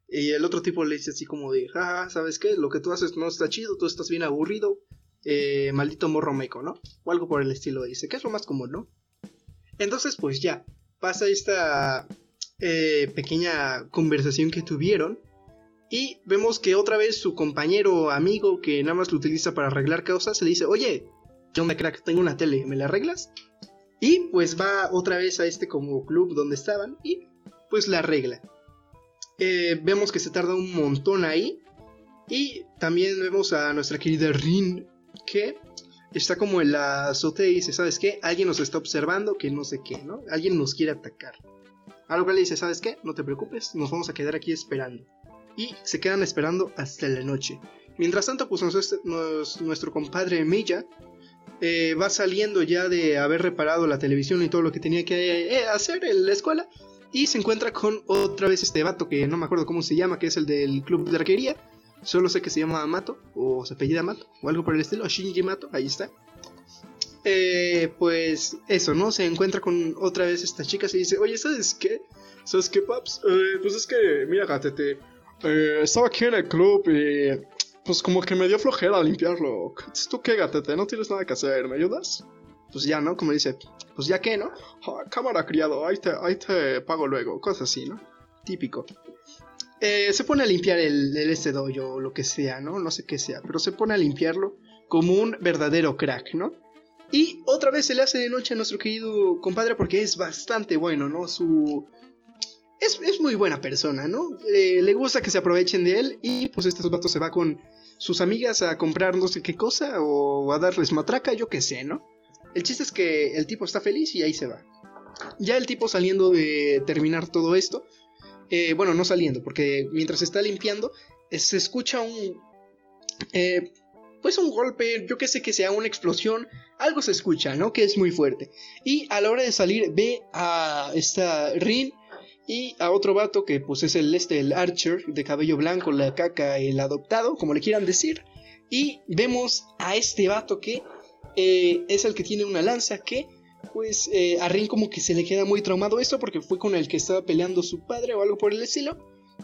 Y el otro tipo le dice así como de, ja, ¿sabes qué? Lo que tú haces no está chido, tú estás bien aburrido, eh, maldito morro meco, ¿no? O algo por el estilo, dice, que es lo más común, ¿no? Entonces, pues ya, pasa esta eh, pequeña conversación que tuvieron. Y vemos que otra vez su compañero amigo que nada más lo utiliza para arreglar cosas le dice, oye, yo me crack, tengo una tele, ¿me la arreglas? Y pues va otra vez a este como club donde estaban y pues la arregla. Eh, vemos que se tarda un montón ahí. Y también vemos a nuestra querida Rin que está como en la azotea y dice, ¿sabes qué? Alguien nos está observando que no sé qué, ¿no? Alguien nos quiere atacar. A lo cual le dice, ¿sabes qué? No te preocupes, nos vamos a quedar aquí esperando. Y se quedan esperando hasta la noche. Mientras tanto, pues nuestro compadre Milla eh, va saliendo ya de haber reparado la televisión y todo lo que tenía que eh, hacer en la escuela. Y se encuentra con otra vez este vato que no me acuerdo cómo se llama, que es el del club de arquería. Solo sé que se llama Mato, o se apellida Mato, o algo por el estilo, Shinji Mato, ahí está. Eh, pues eso, ¿no? Se encuentra con otra vez esta chica y dice, oye, ¿sabes qué? ¿Sabes qué, Paps? Eh, pues es que, mira, gatete, eh, estaba aquí en el club y pues como que me dio flojera limpiarlo. ¿Tú qué, gatete? No tienes nada que hacer, ¿me ayudas? Pues ya, ¿no? Como dice, pues ya qué, ¿no? Ah, cámara criado, ahí te, ahí te pago luego, cosas así, ¿no? Típico. Eh, se pone a limpiar el, el este dojo o lo que sea, ¿no? No sé qué sea, pero se pone a limpiarlo como un verdadero crack, ¿no? Y otra vez se le hace de noche a nuestro querido compadre porque es bastante bueno, ¿no? Su... Es, es muy buena persona, ¿no? Le gusta que se aprovechen de él y pues este vato se va con sus amigas a comprar no sé qué cosa o a darles matraca, yo qué sé, ¿no? El chiste es que el tipo está feliz y ahí se va. Ya el tipo saliendo de terminar todo esto, eh, bueno, no saliendo, porque mientras está limpiando, eh, se escucha un... Eh, pues un golpe, yo que sé que sea una explosión, algo se escucha, ¿no? Que es muy fuerte. Y a la hora de salir ve a esta Rin y a otro vato que pues es el este, el Archer, de cabello blanco, la caca, el adoptado, como le quieran decir. Y vemos a este vato que es el que tiene una lanza que pues eh, a Rin como que se le queda muy traumado esto porque fue con el que estaba peleando su padre o algo por el estilo.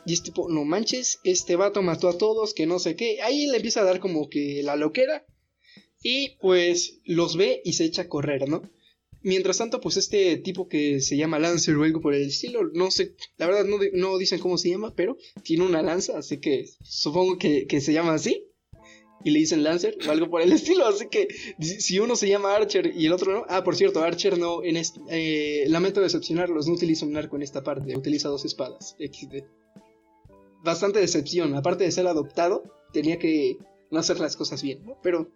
Y es tipo, no manches, este vato mató a todos, que no sé qué. Ahí le empieza a dar como que la loquera. Y pues los ve y se echa a correr, ¿no? Mientras tanto, pues este tipo que se llama Lancer o algo por el estilo, no sé, la verdad no, no dicen cómo se llama, pero tiene una lanza, así que supongo que, que se llama así y le dicen Lancer o algo por el estilo. Así que si uno se llama Archer y el otro no. Ah, por cierto, Archer no. En este, lamento decepcionarlos, no utiliza un arco en esta parte, utiliza dos espadas. XD. Bastante decepción. Aparte de ser adoptado, tenía que no hacer las cosas bien, ¿no? Pero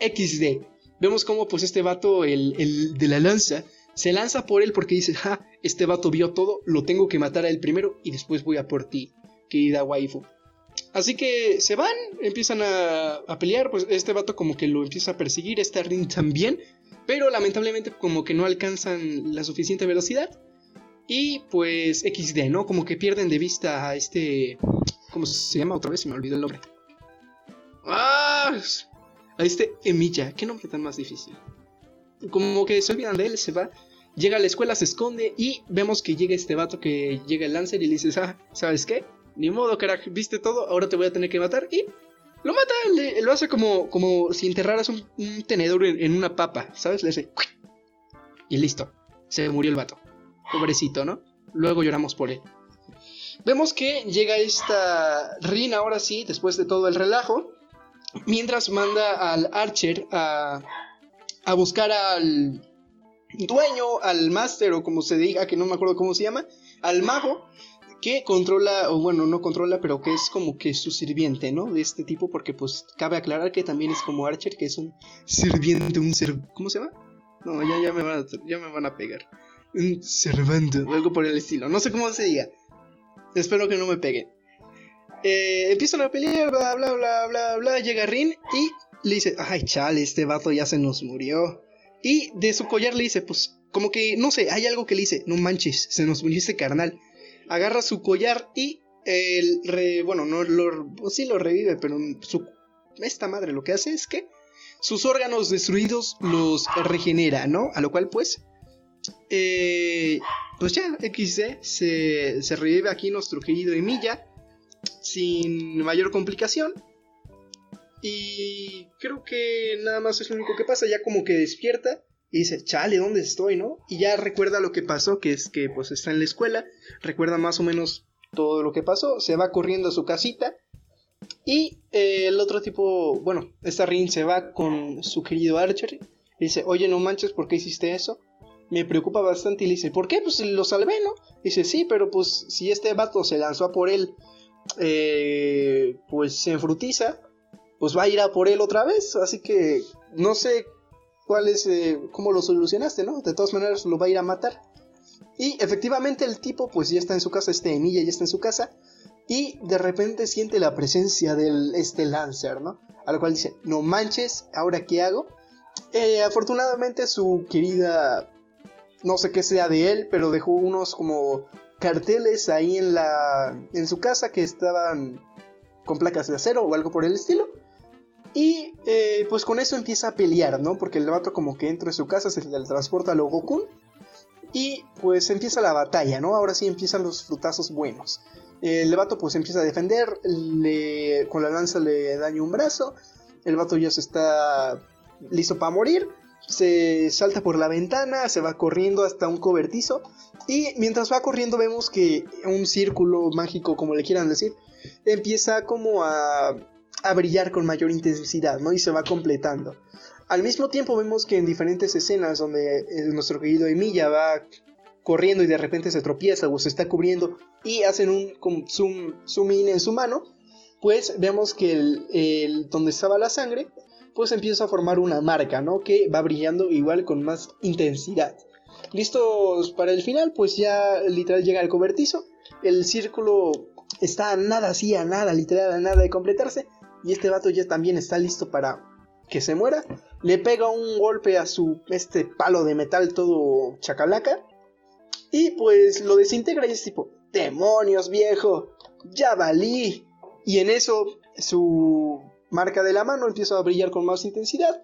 XD. Vemos cómo pues este vato, el, el de la lanza, se lanza por él porque dice, ja, este vato vio todo, lo tengo que matar a él primero y después voy a por ti, querida waifu. Así que se van, empiezan a, pelear, pues este vato como que lo empieza a perseguir, este Rin también, pero lamentablemente como que no alcanzan la suficiente velocidad. Y pues XD, ¿no? Como que pierden de vista a este... ¿Cómo se llama otra vez? Se me olvidó el nombre. ¡Ah! A este Emilia, qué nombre tan más difícil. Como que se olvidan de él, se va, llega a la escuela, se esconde y vemos que llega este vato que llega el Lancer y le dice, ah, ¿sabes qué? Ni modo, carajo, viste todo, ahora te voy a tener que matar. Y lo mata, lo hace como, como si enterraras un, tenedor en, una papa, ¿sabes? Le hace... Y listo, se murió el vato. Pobrecito, ¿no? luego lloramos por él. Vemos que llega esta Rin ahora sí, después de todo el relajo, mientras manda al Archer a, a buscar al dueño, al máster o como se diga, que no me acuerdo cómo se llama, al mago que controla, o bueno, no controla, pero que es como que su sirviente, ¿no? De este tipo, porque pues cabe aclarar que también es como Archer, que es un sirviente, un ser... ¿Cómo se llama? No, ya, ya, me, van a, ya me van a pegar. Un servante, algo por el estilo. No sé cómo se diga. Espero que no me peguen. Eh, empiezan a pelear, bla, bla, bla, bla, bla. Llega Rin y le dice, ay, chale, este vato ya se nos murió. Y de su collar le dice, pues, como que, no sé, hay algo que le dice, no manches, se nos murió ese carnal. Agarra su collar y, el bueno, no lo, sí lo revive, pero esta madre lo que hace es que sus órganos destruidos los regenera, ¿no? A lo cual, pues, eh, pues ya, XD se, se revive aquí nuestro querido Emilia sin mayor complicación. Y creo que nada más es lo único que pasa, ya como que despierta dice, chale, ¿dónde estoy, no? Y ya recuerda lo que pasó, que es que pues está en la escuela, recuerda más o menos todo lo que pasó, se va corriendo a su casita y eh, el otro tipo, bueno, esta Rin se va con su querido Archer y dice, oye, no manches, ¿por qué hiciste eso? Me preocupa bastante y le dice, ¿por qué? Pues lo salvé, ¿no? dice, sí, pero pues si este vato se lanzó a por él, eh, pues se enfrutiza, pues va a ir a por él otra vez, así que no sé cuál es, eh, cómo lo solucionaste, ¿no? De todas maneras lo va a ir a matar. Y efectivamente el tipo pues ya está en su casa, este Emilia ya está en su casa y de repente siente la presencia del este Lancer, ¿no? A lo cual dice, no manches, ¿ahora qué hago? Eh, afortunadamente su querida, no sé qué sea de él, pero dejó unos como carteles ahí en la, en su casa que estaban con placas de acero o algo por el estilo. Y eh, pues con eso empieza a pelear, ¿no? Porque el vato como que entra en su casa, se le transporta a Logokun. Y pues empieza la batalla, ¿no? Ahora sí empiezan los frutazos buenos. El vato pues empieza a defender, le, con la lanza le daña un brazo. El vato ya se está listo para morir. Se salta por la ventana, se va corriendo hasta un cobertizo. Y mientras va corriendo vemos que un círculo mágico, como le quieran decir, empieza como a a brillar con mayor intensidad, ¿no? Y se va completando. Al mismo tiempo vemos que en diferentes escenas donde eh, nuestro querido Emilia va corriendo y de repente se tropieza o se está cubriendo y hacen un zoom, zoom in en su mano, pues vemos que el, donde estaba la sangre, pues empieza a formar una marca, ¿no? Que va brillando igual con más intensidad. Listos para el final, pues ya literal llega el cobertizo. El círculo está a nada, así a nada, literal a nada de completarse. Y este vato ya también está listo para que se muera. Le pega un golpe a su este palo de metal todo chacalaca. Y pues lo desintegra y es tipo, demonios viejo, ya valí. Y en eso su marca de la mano empieza a brillar con más intensidad.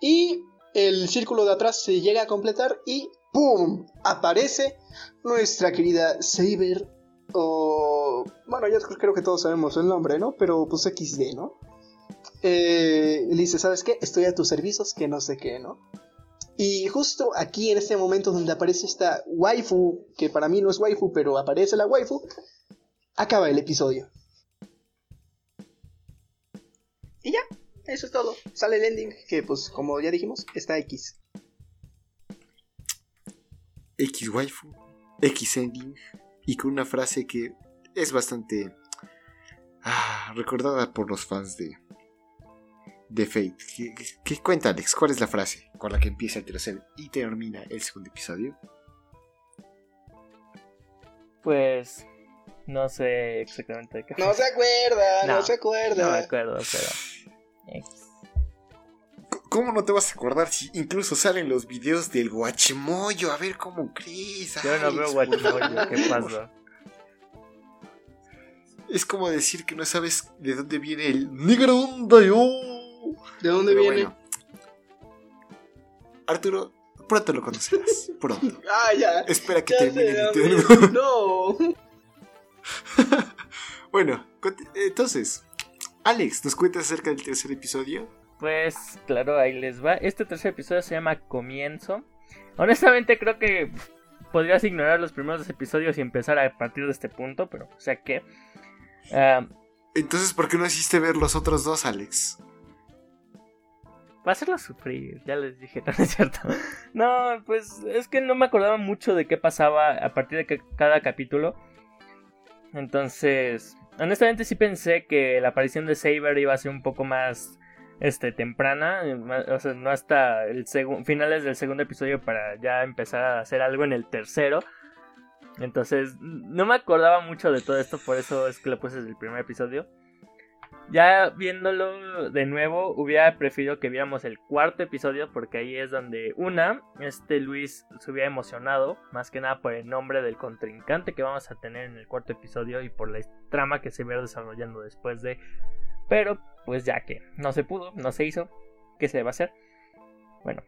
Y el círculo de atrás se llega a completar y ¡pum! Aparece nuestra querida Saber o, bueno, ya creo que todos sabemos el nombre, ¿no? Pero pues XD, ¿no? Eh, le dice, ¿sabes qué? Estoy a tus servicios, que no sé qué, ¿no? Y justo aquí en este momento donde aparece esta waifu, que para mí no es waifu, pero aparece la waifu, acaba el episodio. Y ya, eso es todo. Sale el ending, que pues como ya dijimos, está X. X waifu, X ending y con una frase que es bastante ah, recordada por los fans de, de Fate. ¿Qué, cuenta Alex? ¿Cuál es la frase con la que empieza el tercer y termina el segundo episodio? Pues no sé exactamente de qué. No se acuerda, no, se acuerda. No me acuerdo, pero. ¿Cómo no te vas a acordar si incluso salen los videos del guachimoyo? A ver cómo crees. Yo no veo guachimoyo, ¿qué pasa? Es como decir que no sabes de dónde viene el yo. ¿De dónde viene? Arturo, pronto lo conocerás. Pronto. ah, ya. Espera que termine el No. bueno, entonces, Alex, ¿nos cuentas acerca del tercer episodio? Pues claro, ahí les va. Este tercer episodio se llama Comienzo. Honestamente creo que podrías ignorar los primeros episodios y empezar a partir de este punto, pero o sea que... ah, Entonces, ¿por qué no hiciste ver los otros dos, Alex? Va a hacerlo sufrir, ya les dije, no es cierto. No, pues es que no me acordaba mucho de qué pasaba a partir de que- cada capítulo. Entonces, honestamente sí pensé que la aparición de Saber iba a ser un poco más este temprana, eh, o sea, no hasta el finales del segundo episodio para ya empezar a hacer algo en el tercero. Entonces, no me acordaba mucho de todo esto, por eso es que lo puse desde el primer episodio. Ya viéndolo de nuevo, hubiera preferido que viéramos el cuarto episodio porque ahí es donde una, este Luis se hubiera emocionado, más que nada por el nombre del contrincante que vamos a tener en el cuarto episodio y por la trama que se va desarrollando después de... Pero pues ya que no se pudo, no se hizo, ¿qué se a hacer? Bueno.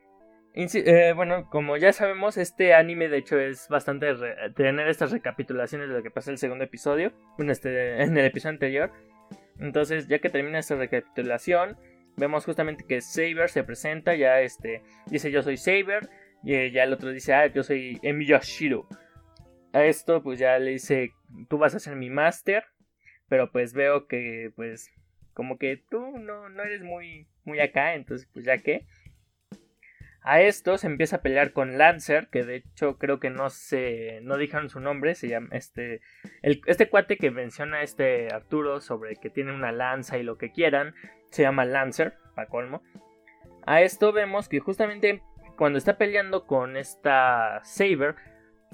eh, bueno, como ya sabemos, este anime de hecho es bastante tener estas recapitulaciones de lo que pasó en el segundo episodio, en, este, en el episodio anterior. Entonces, ya que termina esta recapitulación, vemos justamente que Saber se presenta, ya este dice yo soy Saber, y eh, ya el otro dice, ah, yo soy Emiyashiro. A esto pues ya le dice, tú vas a ser mi máster, pero pues veo que pues como que tú no, no eres muy, muy acá, entonces pues ya que... A esto se empieza a pelear con Lancer, que de hecho creo que no se no dijeron su nombre, se llama este este cuate que menciona este Arturo sobre que tiene una lanza y lo que quieran, se llama Lancer, para colmo. A esto vemos que justamente cuando está peleando con esta Saber,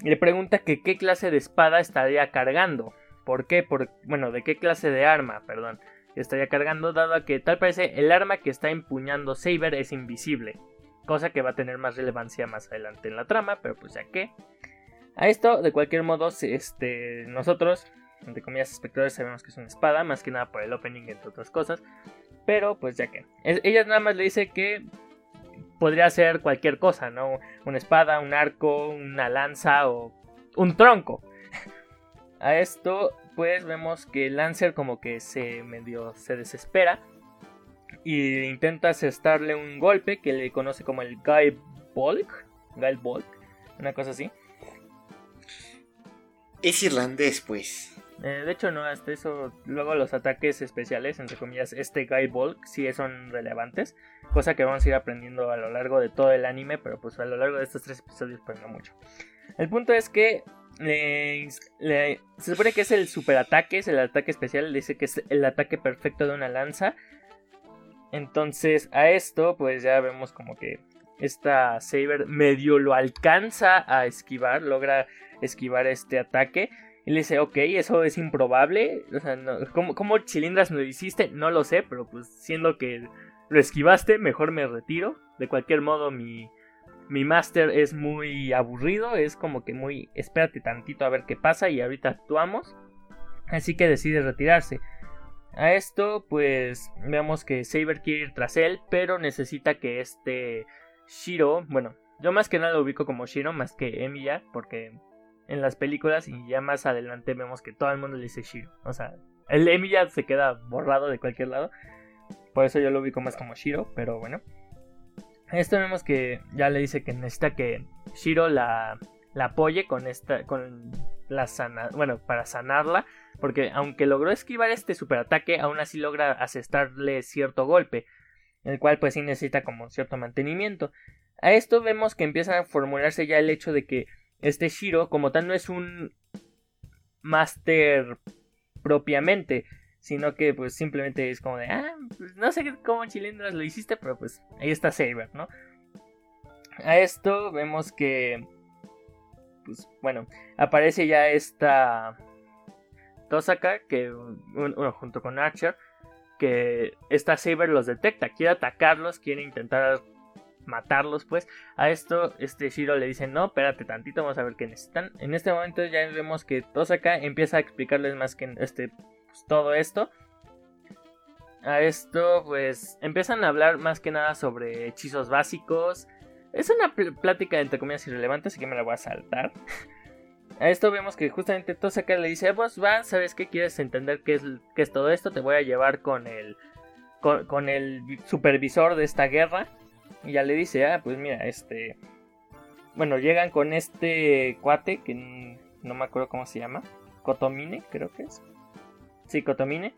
le pregunta que qué clase de espada estaría cargando. ¿Por qué? Por, bueno, de qué clase de arma, perdón, estaría cargando, dado que tal parece el arma que está empuñando Saber es invisible. Cosa que va a tener más relevancia más adelante en la trama, pero pues ya que. A esto, de cualquier modo, este, nosotros, entre comillas, espectadores, sabemos que es una espada, más que nada por el opening, entre otras cosas. Pero pues ya que. Ella nada más le dice que podría ser cualquier cosa, ¿no? Una espada, un arco, una lanza o un tronco. A esto, pues vemos que Lancer como que se medio se desespera y intenta asestarle un golpe que le conoce como el Guy Bolk, Guy Bolk, una cosa así. Es irlandés, pues. Eh, de hecho, no, hasta eso, luego los ataques especiales, entre comillas, este Guy Bulk, sí son relevantes, cosa que vamos a ir aprendiendo a lo largo de todo el anime, pero pues a lo largo de estos tres episodios, pues no mucho. El punto es que se supone que es el superataque, es el ataque especial, dice que es el ataque perfecto de una lanza. Entonces, a esto, pues ya vemos como que esta Saber medio lo alcanza a esquivar, logra esquivar este ataque. Y le dice, ok, eso es improbable. O sea, no- ¿cómo, cómo chilindras lo hiciste? No lo sé, pero pues siendo que lo esquivaste, mejor me retiro. De cualquier modo, mi, mi máster es muy aburrido. Es como que muy, espérate tantito a ver qué pasa y ahorita actuamos. Así que decide retirarse. A esto, pues vemos que Saber quiere ir tras él, pero necesita que este Shiro, bueno, yo más que nada lo ubico como Shiro, más que Emiya, porque en las películas y ya más adelante vemos que todo el mundo le dice Shiro. O sea, el Emiya se queda borrado de cualquier lado. Por eso yo lo ubico más como Shiro, pero bueno. Esto vemos que ya le dice que necesita que Shiro la, apoye con esta, con la sana, bueno, para sanarla, porque aunque logró esquivar este superataque, aún así logra asestarle cierto golpe, el cual pues sí necesita como cierto mantenimiento. A esto vemos que empieza a formularse ya el hecho de que este Shiro como tal no es un máster propiamente, sino que pues simplemente es como de, ah, pues no sé cómo chilindras lo hiciste, pero pues ahí está Saber, ¿no? A esto vemos que, pues bueno, aparece ya esta Tosaka, que junto con Archer, que esta Saber los detecta, quiere atacarlos, quiere intentar matarlos, pues. A esto, este Shiro le dice, no, espérate tantito, vamos a ver qué necesitan. En este momento ya vemos que Tosaka empieza a explicarles más que este, pues, todo esto. A esto, pues, empiezan a hablar más que nada sobre hechizos básicos. Es una pl plática entre comillas irrelevante, así que me la voy a saltar. A esto vemos que justamente Tosaka le dice, vos va, ¿sabes qué? ¿Quieres entender qué es, qué es todo esto? Te voy a llevar con el, con, con el supervisor de esta guerra. Y ya le dice, ah, pues mira, este... bueno, llegan con este cuate que no me acuerdo cómo se llama. Cotomine, creo que es. Sí, Cotomine.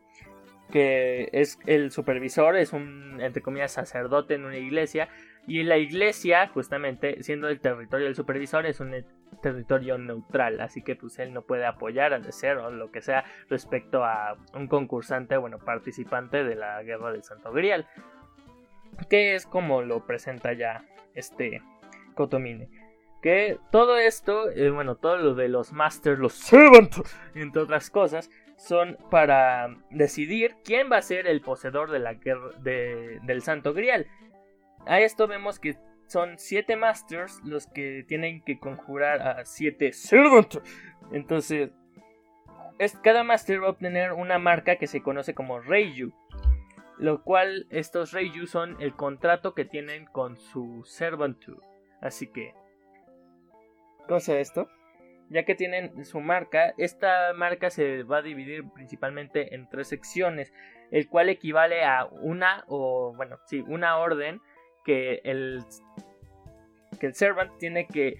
Que es el supervisor, es un, entre comillas, sacerdote en una iglesia. Y la iglesia, justamente, siendo el territorio del supervisor, es un territorio neutral. Así que pues él no puede apoyar al ser o lo que sea respecto a un concursante, bueno, participante de la guerra del Santo Grial. Que es como lo presenta ya este Cotomine que todo esto, eh, bueno, todo lo de los Masters, los Servant, entre otras cosas, son para decidir quién va a ser el poseedor de la guerra, del Santo Grial. A esto vemos que son siete Masters los que tienen que conjurar a siete Servant. Entonces, es, cada Master va a obtener una marca que se conoce como Reiju. Lo cual estos Reiju son el contrato que tienen con su Servant. Así que cosa esto? Ya que tienen su marca, esta marca se va a dividir principalmente en tres secciones, el cual equivale a una o bueno, sí, una orden que el que el servant tiene que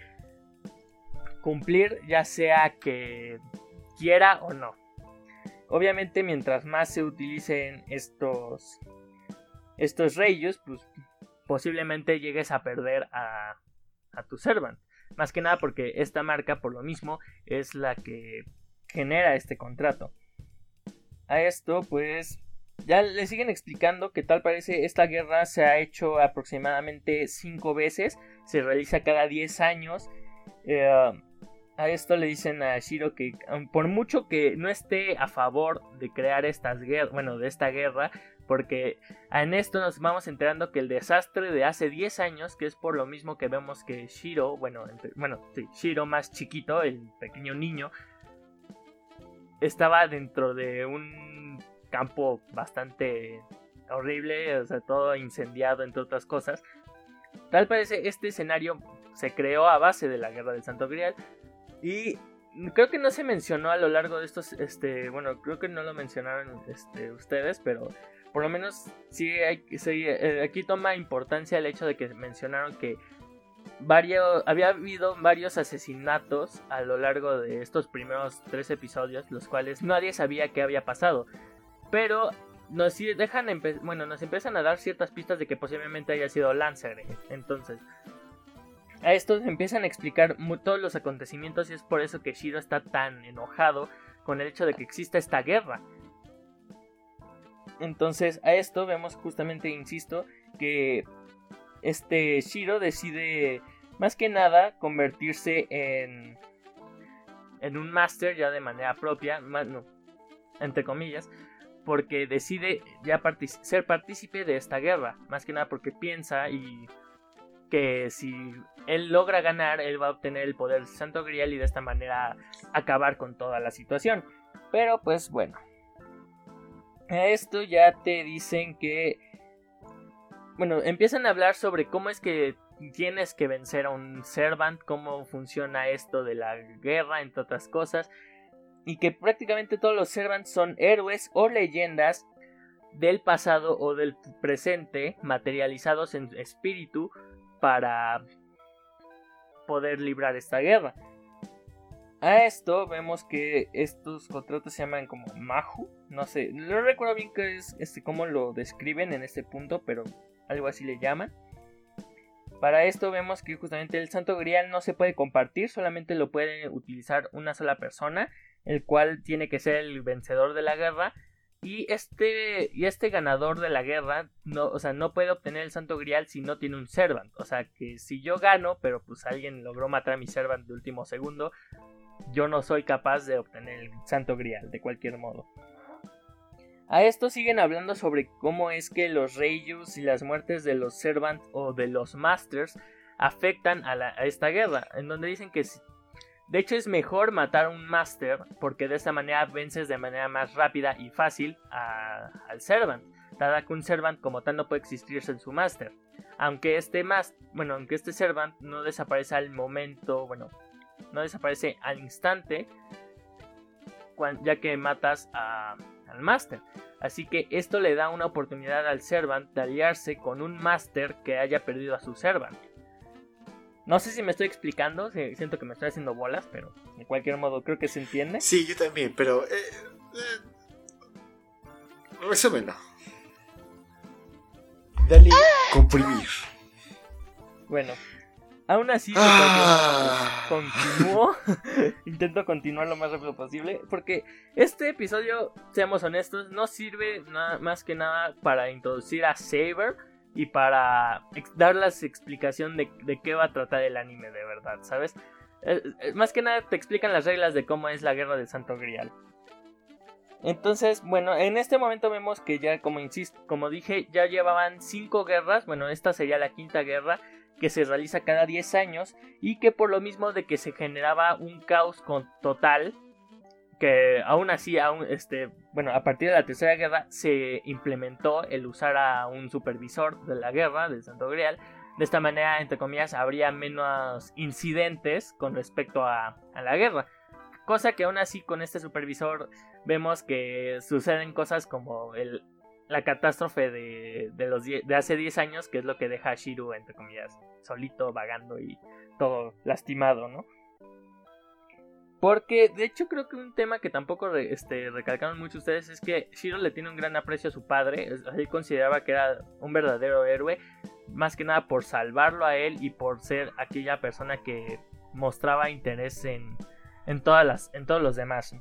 cumplir, ya sea que quiera o no. Obviamente, mientras más se utilicen estos estos reyes, pues posiblemente llegues a perder a, a tu servant. Más que nada porque esta marca, por lo mismo, es la que genera este contrato. A esto, pues, ya le siguen explicando que tal parece esta guerra se ha hecho aproximadamente 5 veces, se realiza cada 10 años. Eh, a esto le dicen a Shiro que por mucho que no esté a favor de crear estas guerras, bueno, de esta guerra, porque en esto nos vamos enterando que el desastre de hace 10 años, que es por lo mismo que vemos que Shiro, bueno, bueno, sí, Shiro más chiquito, el pequeño niño, estaba dentro de un campo bastante horrible, o sea, todo incendiado entre otras cosas. Tal parece este escenario se creó a base de la guerra del Santo Grial y creo que no se mencionó a lo largo de estos, este, bueno, creo que no lo mencionaron este, ustedes, pero por lo menos sí, hay, eh, aquí toma importancia el hecho de que mencionaron que varios, había habido varios asesinatos a lo largo de estos primeros tres episodios, los cuales nadie sabía qué había pasado. Pero nos dejan, bueno, nos empiezan a dar ciertas pistas de que posiblemente haya sido Lancer. Entonces, a esto empiezan a explicar todos los acontecimientos y es por eso que Shiro está tan enojado con el hecho de que exista esta guerra. Entonces a esto vemos justamente, insisto, que este Shiro decide más que nada convertirse en en un máster ya de manera propia, entre comillas, porque decide ya ser partícipe de esta guerra, más que nada porque piensa y que si él logra ganar, él va a obtener el poder Santo Grial y de esta manera acabar con toda la situación. Pero pues bueno. A esto ya te dicen que... Bueno, empiezan a hablar sobre cómo es que tienes que vencer a un Servant, cómo funciona esto de la guerra, entre otras cosas. Y que prácticamente todos los Servants son héroes o leyendas del pasado o del presente materializados en espíritu para poder librar esta guerra. A esto vemos que estos contratos se llaman como Mahu. No sé, no recuerdo bien qué es, este, cómo lo describen en este punto, pero algo así le llaman. Para esto vemos que justamente el Santo Grial no se puede compartir, solamente lo puede utilizar una sola persona, el cual tiene que ser el vencedor de la guerra y este, y este ganador de la guerra no, o sea, no puede obtener el santo grial si no tiene un servant. O sea que si yo gano, pero pues alguien logró matar a mi servant de último segundo, yo no soy capaz de obtener el santo grial de cualquier modo. A esto siguen hablando sobre cómo es que los Reijus y las muertes de los Servant o de los Masters afectan a, a esta guerra, en donde dicen que si de hecho es mejor matar a un Master porque de esta manera vences de manera más rápida y fácil al Servant, dada que un Servant como tal no puede existirse en su Master. Aunque este más, bueno, aunque este Servant no desaparece al momento, bueno, no desaparece al instante, ya que matas al Master. Así que esto le da una oportunidad al Servant de aliarse con un Master que haya perdido a su Servant. No sé si me estoy explicando, siento que me estoy haciendo bolas, pero de cualquier modo creo que se entiende. Sí, yo también, pero... Eh, eh, resúmelo. Dale comprimir. Bueno, aún así ah. continúo. Intento continuar lo más rápido posible. Porque este episodio, seamos honestos, no sirve nada, más que nada para introducir a Saber y para dar la explicación de, de, qué va a tratar el anime de verdad, ¿sabes? Eh, eh, más que nada te explican las reglas de cómo es la guerra del Santo Grial. Entonces, bueno, en este momento vemos que ya, como insisto, como dije, ya llevaban cinco guerras. Bueno, esta sería la quinta guerra que se realiza cada 10 años y que por lo mismo de que se generaba un caos total que aún así, aún, este, bueno, a partir de la Tercera Guerra se implementó el usar a un supervisor de la guerra, del Santo Grial. De esta manera, entre comillas, habría menos incidentes con respecto a, la guerra. Cosa que aún así con este supervisor vemos que suceden cosas como el, la catástrofe de, de, los de hace 10 años, que es lo que deja a Shiru, entre comillas, solito, vagando y todo lastimado, ¿no? Porque de hecho creo que un tema que tampoco este, recalcaron mucho ustedes es que Shiro le tiene un gran aprecio a su padre. Él consideraba que era un verdadero héroe. Más que nada por salvarlo a él y por ser aquella persona que mostraba interés en, en, todas las, en todos los demás.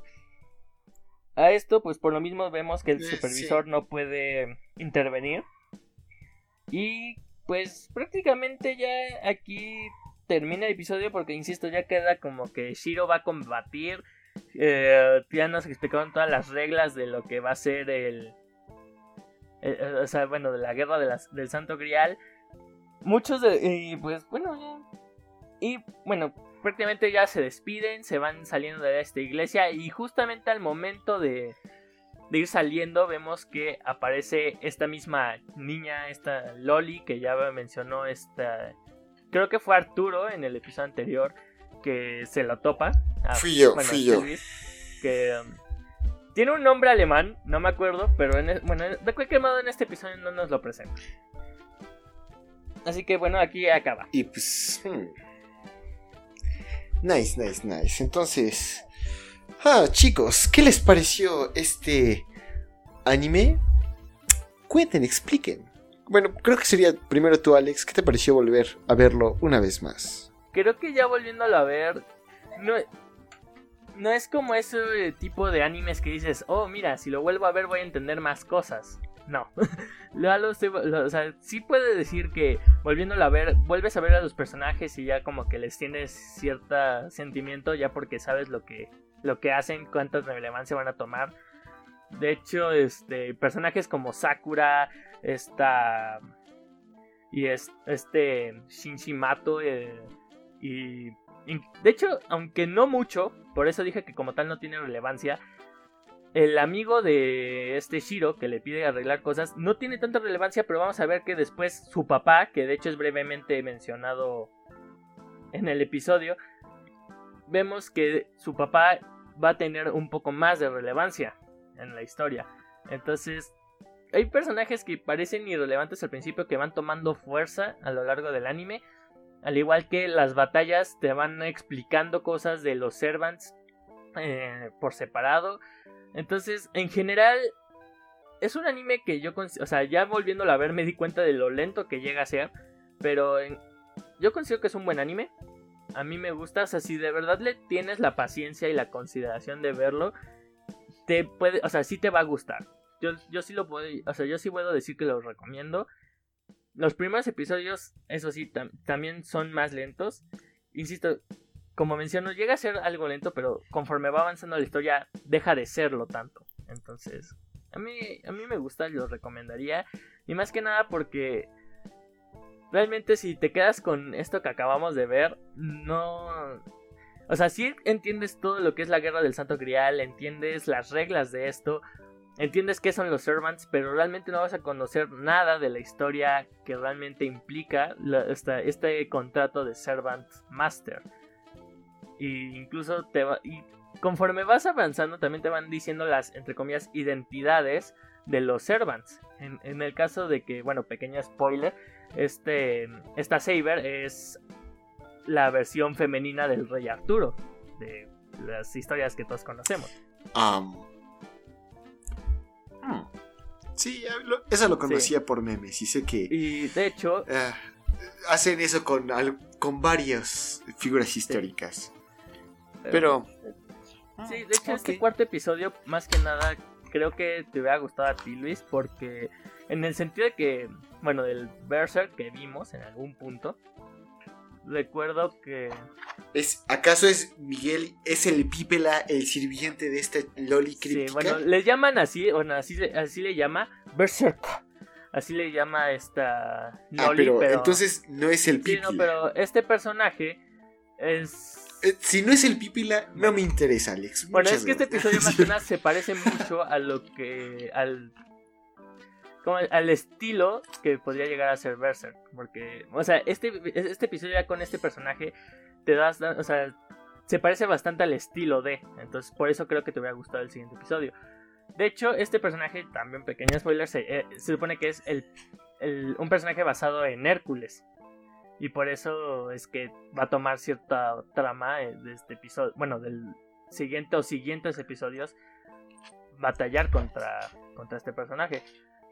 A esto, pues por lo mismo vemos que el eh, supervisor no puede intervenir. Y pues prácticamente ya aquí termina el episodio porque, insisto, ya queda como que Shiro va a combatir. Eh, ya nos explicaron todas las reglas de lo que va a ser el... o sea, bueno, de la guerra de las, del Santo Grial. Muchos de... Y pues bueno, ya... Y bueno, prácticamente ya se despiden, se van saliendo de esta iglesia y justamente al momento de, de ir saliendo vemos que aparece esta misma niña, esta Loli que ya mencionó esta creo que fue Arturo en el episodio anterior que se lo topa. Ah, fui yo, fui yo. Que um, tiene un nombre alemán, no me acuerdo, pero en, e, bueno, de cualquier modo en este episodio no nos lo presenta. Así que bueno, aquí acaba. Y pues... Hmm. Nice, nice, nice. Entonces... Ah, chicos, ¿qué les pareció este anime? Cuenten, expliquen. Bueno, creo que sería primero tú, Alex. ¿Qué te pareció volver a verlo una vez más? Creo que ya volviéndolo a ver, no, no es como ese tipo de animes que dices, oh, mira, si lo vuelvo a ver voy a entender más cosas. No, lo, lo, o sea, sí puede decir que volviéndolo a ver, vuelves a ver a los personajes y ya como que les tienes cierto sentimiento ya porque sabes lo que, lo que hacen, cuánta relevancia van a tomar. De hecho, este, personajes como Sakura, esta y es este Shinshimato eh, y, de hecho aunque no mucho por eso dije que como tal no tiene relevancia el amigo de este Shiro que le pide arreglar cosas no tiene tanta relevancia pero vamos a ver que después su papá que de hecho es brevemente mencionado en el episodio vemos que su papá va a tener un poco más de relevancia en la historia entonces hay personajes que parecen irrelevantes al principio que van tomando fuerza a lo largo del anime. Al igual que las batallas te van explicando cosas de los servants eh, por separado. Entonces, en general, es un anime que yo, o sea, ya volviéndolo a ver me di cuenta de lo lento que llega a ser. Pero yo considero que es un buen anime. A mí me gusta, o sea, si de verdad le tienes la paciencia y la consideración de verlo, te puede, o sea, sí te va a gustar. Yo, sí lo puedo, o sea, yo sí puedo decir que lo recomiendo. Los primeros episodios, eso sí, también son más lentos. Insisto, como menciono, llega a ser algo lento, pero conforme va avanzando la historia, deja de serlo tanto. Entonces, a mí, a mí me gusta, lo recomendaría. Y más que nada porque realmente si te quedas con esto que acabamos de ver, no... O sea, si entiendes todo lo que es la guerra del Santo Grial, entiendes las reglas de esto, entiendes qué son los servants, pero realmente no vas a conocer nada de la historia que realmente implica este contrato de servant master. Y incluso te va, y conforme vas avanzando también te van diciendo las, entre comillas, identidades de los servants. En, el caso de que, bueno, pequeño spoiler, este, esta Saber es la versión femenina del rey Arturo, de las historias que todos conocemos. Hmm. Sí, eso lo conocía por memes y sé que... Y de hecho... Ah, hacen eso con, con varias figuras históricas. Pero... Sí, de hecho este cuarto episodio, más que nada, creo que te hubiera gustado a ti, Luis, porque en el sentido de que, bueno, del Berserk que vimos en algún punto, recuerdo que... ¿Es, ¿Acaso es Miguel, es el Pípela, el sirviente de este Loli crítica? Sí, bueno, le llaman así, bueno, así, así le llama Berserk. Así le llama esta ah, Loli, pero, entonces no es el Pípila. Sí, no, pero este personaje es... Eh, si no es el Pípila, no me interesa, Alex. Bueno, es que este episodio más que nada se parece mucho a lo que... al como al estilo que podría llegar a ser Berserk. Porque, o sea, este, este episodio ya con este personaje te das, o sea, se parece bastante al estilo de. Entonces, por eso creo que te hubiera gustado el siguiente episodio. De hecho, este personaje, también pequeño spoiler, se, eh, supone que es el, un personaje basado en Hércules. Y por eso es que va a tomar cierta trama eh, de este episodio, bueno, del siguiente o siguientes episodios, batallar contra, contra este personaje.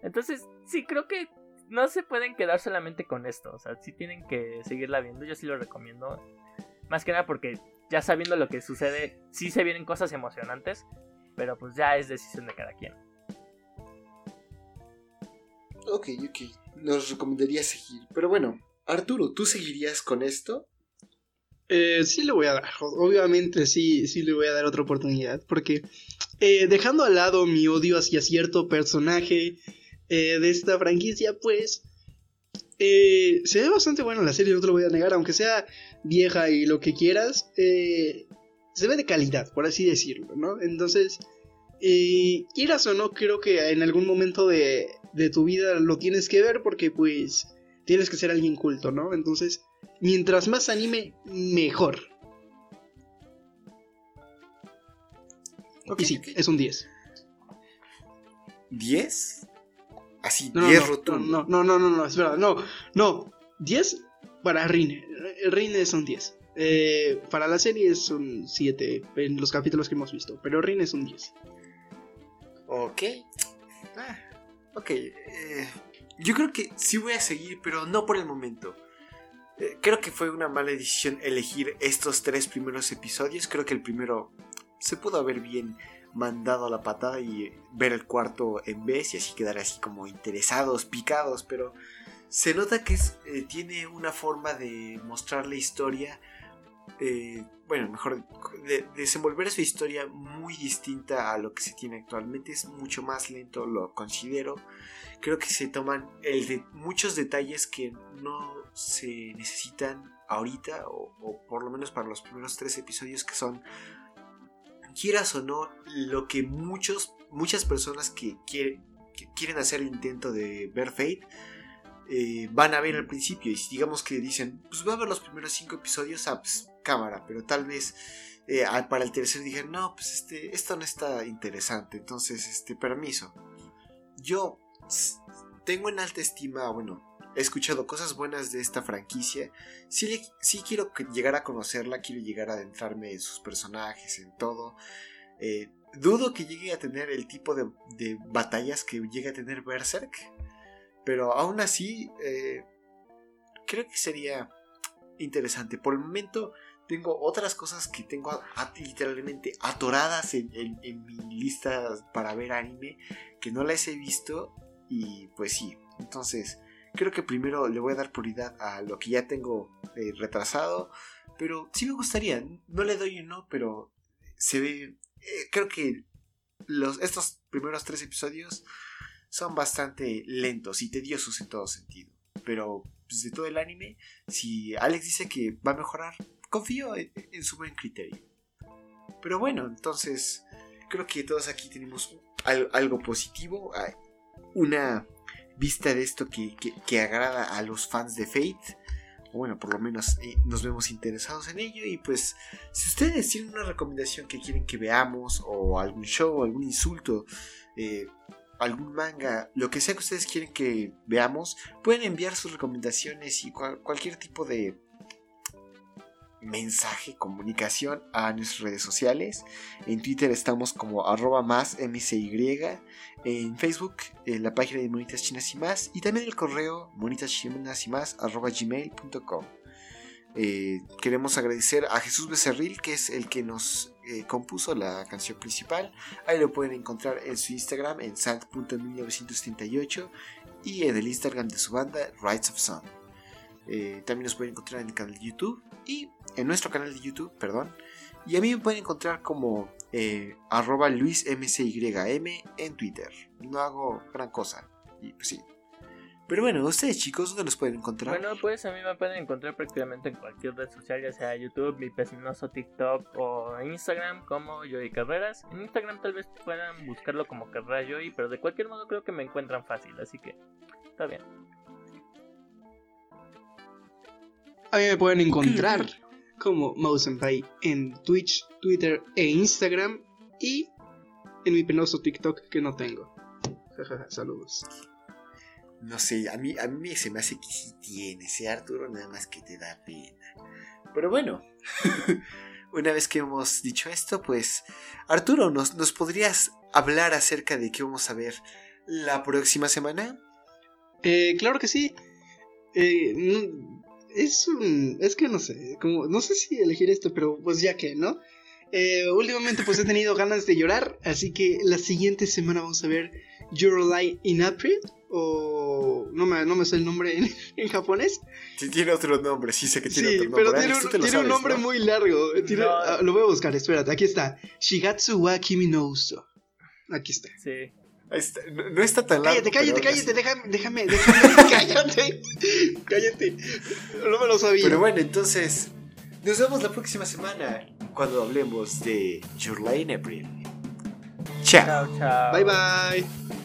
Entonces, sí, creo que no se pueden quedar solamente con esto. O sea, sí tienen que seguirla viendo. Yo sí lo recomiendo. Más que nada porque ya sabiendo lo que sucede, sí se vienen cosas emocionantes. Pero pues ya es decisión de cada quien. Ok, ok. Nos recomendaría seguir. Pero bueno, Arturo, ¿tú seguirías con esto? Eh, sí le voy a dar. Obviamente sí, sí le voy a dar otra oportunidad. Porque eh, dejando al lado mi odio hacia cierto personaje eh, de esta franquicia, pues eh, se ve bastante bueno la serie, no te lo voy a negar, aunque sea vieja y lo que quieras, se ve de calidad, por así decirlo, ¿no? Entonces, quieras o no, creo que en algún momento de, de tu vida lo tienes que ver porque pues tienes que ser alguien culto, ¿no? Entonces, mientras más anime, mejor. y sí, es un 10. ¿10? Así, no, 10 no, No, no, no, no, no, espera, no, no. 10 para Rine. Rine son 10. Eh, para la serie son 7 en los capítulos que hemos visto, pero Rine es un 10. Ok. Ah, ok. Eh, yo creo que sí voy a seguir, pero no por el momento. Eh, creo que fue una mala decisión elegir estos tres primeros episodios. Creo que el primero se pudo ver bien mandado a la patada y ver el cuarto en vez y así quedar así como interesados, picados, pero se nota que eh, tiene una forma de mostrar la historia, eh, bueno, mejor, de, desenvolver su historia muy distinta a lo que se tiene actualmente, es mucho más lento, lo considero, creo que se toman muchos detalles que no se necesitan ahorita, o, por lo menos para los primeros tres episodios que son quieras o no, lo que muchos, muchas personas que, quieren hacer el intento de ver Fate eh, van a ver al principio. Y digamos que dicen, pues voy a ver los primeros cinco episodios, ah, pues, cámara, pero tal vez eh, para el tercer digan, no, pues este, esto no está interesante, entonces, este, permiso. Yo tengo en alta estima, bueno, he escuchado cosas buenas de esta franquicia. Sí, quiero llegar a conocerla, quiero llegar a adentrarme en sus personajes, en todo. Eh, dudo que llegue a tener el tipo de, batallas que llega a tener Berserk. Pero aún así, eh, creo que sería interesante. Por el momento tengo otras cosas que tengo literalmente atoradas en, en mi lista para ver anime que no las he visto. Y pues sí, entonces creo que primero le voy a dar prioridad a lo que ya tengo eh, retrasado. Pero sí me gustaría, no le doy un no, pero se ve. Eh, creo que los, estos primeros tres episodios son bastante lentos y tediosos en todo sentido. Pero pues, de todo el anime, si Alex dice que va a mejorar, confío en, su buen criterio. Pero bueno, entonces creo que todos aquí tenemos algo positivo, una vista de esto que, agrada a los fans de Fate. Bueno, por lo menos eh, nos vemos interesados en ello. Y pues, si ustedes tienen una recomendación que quieren que veamos, o algún show, algún insulto, eh, algún manga, lo que sea que ustedes quieren que veamos, pueden enviar sus recomendaciones y cualquier tipo de mensaje, comunicación a nuestras redes sociales. En Twitter estamos como arroba más mcy, en Facebook en la página de Monitas Chinas y más, y también el correo monitaschinas y arroba gmail.com. Eh, queremos agradecer a Jesús Becerril, que es el que nos eh, compuso la canción principal. Ahí lo pueden encontrar en su Instagram en sant.1938 y en el Instagram de su banda Rights of Sun. Eh, también nos pueden encontrar en el canal de YouTube y en nuestro canal de YouTube, perdón. Y a mí me pueden encontrar como eh, arroba luismcym en Twitter. No hago gran cosa. Y pues sí, pero bueno, ustedes chicos, ¿dónde los pueden encontrar? Bueno, pues a mí me pueden encontrar prácticamente en cualquier red social, ya sea YouTube, mi pecinoso TikTok o Instagram como Joy Carreras. En Instagram tal vez puedan buscarlo como Carrera Joy, pero de cualquier modo creo que me encuentran fácil, así que está bien. A mí me pueden encontrar como Mousenpai en Twitch, Twitter e Instagram y en mi penoso TikTok que no tengo. Saludos. No sé, a mí, a mí se me hace que sí tiene ese Arturo, nada más que te da pena. Pero bueno, una vez que hemos dicho esto, pues Arturo, ¿nos, ¿nos podrías hablar acerca de qué vamos a ver la próxima semana? Eh, claro que sí. Eh, es un... Es que no sé, como, no sé si elegir esto, pero pues ya que, ¿no? Eh, últimamente pues he tenido ganas de llorar, así que la siguiente semana vamos a ver Your Light in April o no me, no me sé el nombre en, en japonés. Sí, tiene otro nombre, sí sé que tiene otro nombre. Pero tiene, un, tiene un, nombre muy largo. Ah, lo voy a buscar, espérate, aquí está. Shigatsu wa Kimi no Uso. Aquí está. Sí. Está, no, está tan largo. Cállate, cállate, cállate, déjame, déjame, déjame, cállate, cállate. No me lo sabía. Pero bueno, entonces, nos vemos la próxima semana cuando hablemos de Your Line April. Chao. Chao, chao. Bye, bye.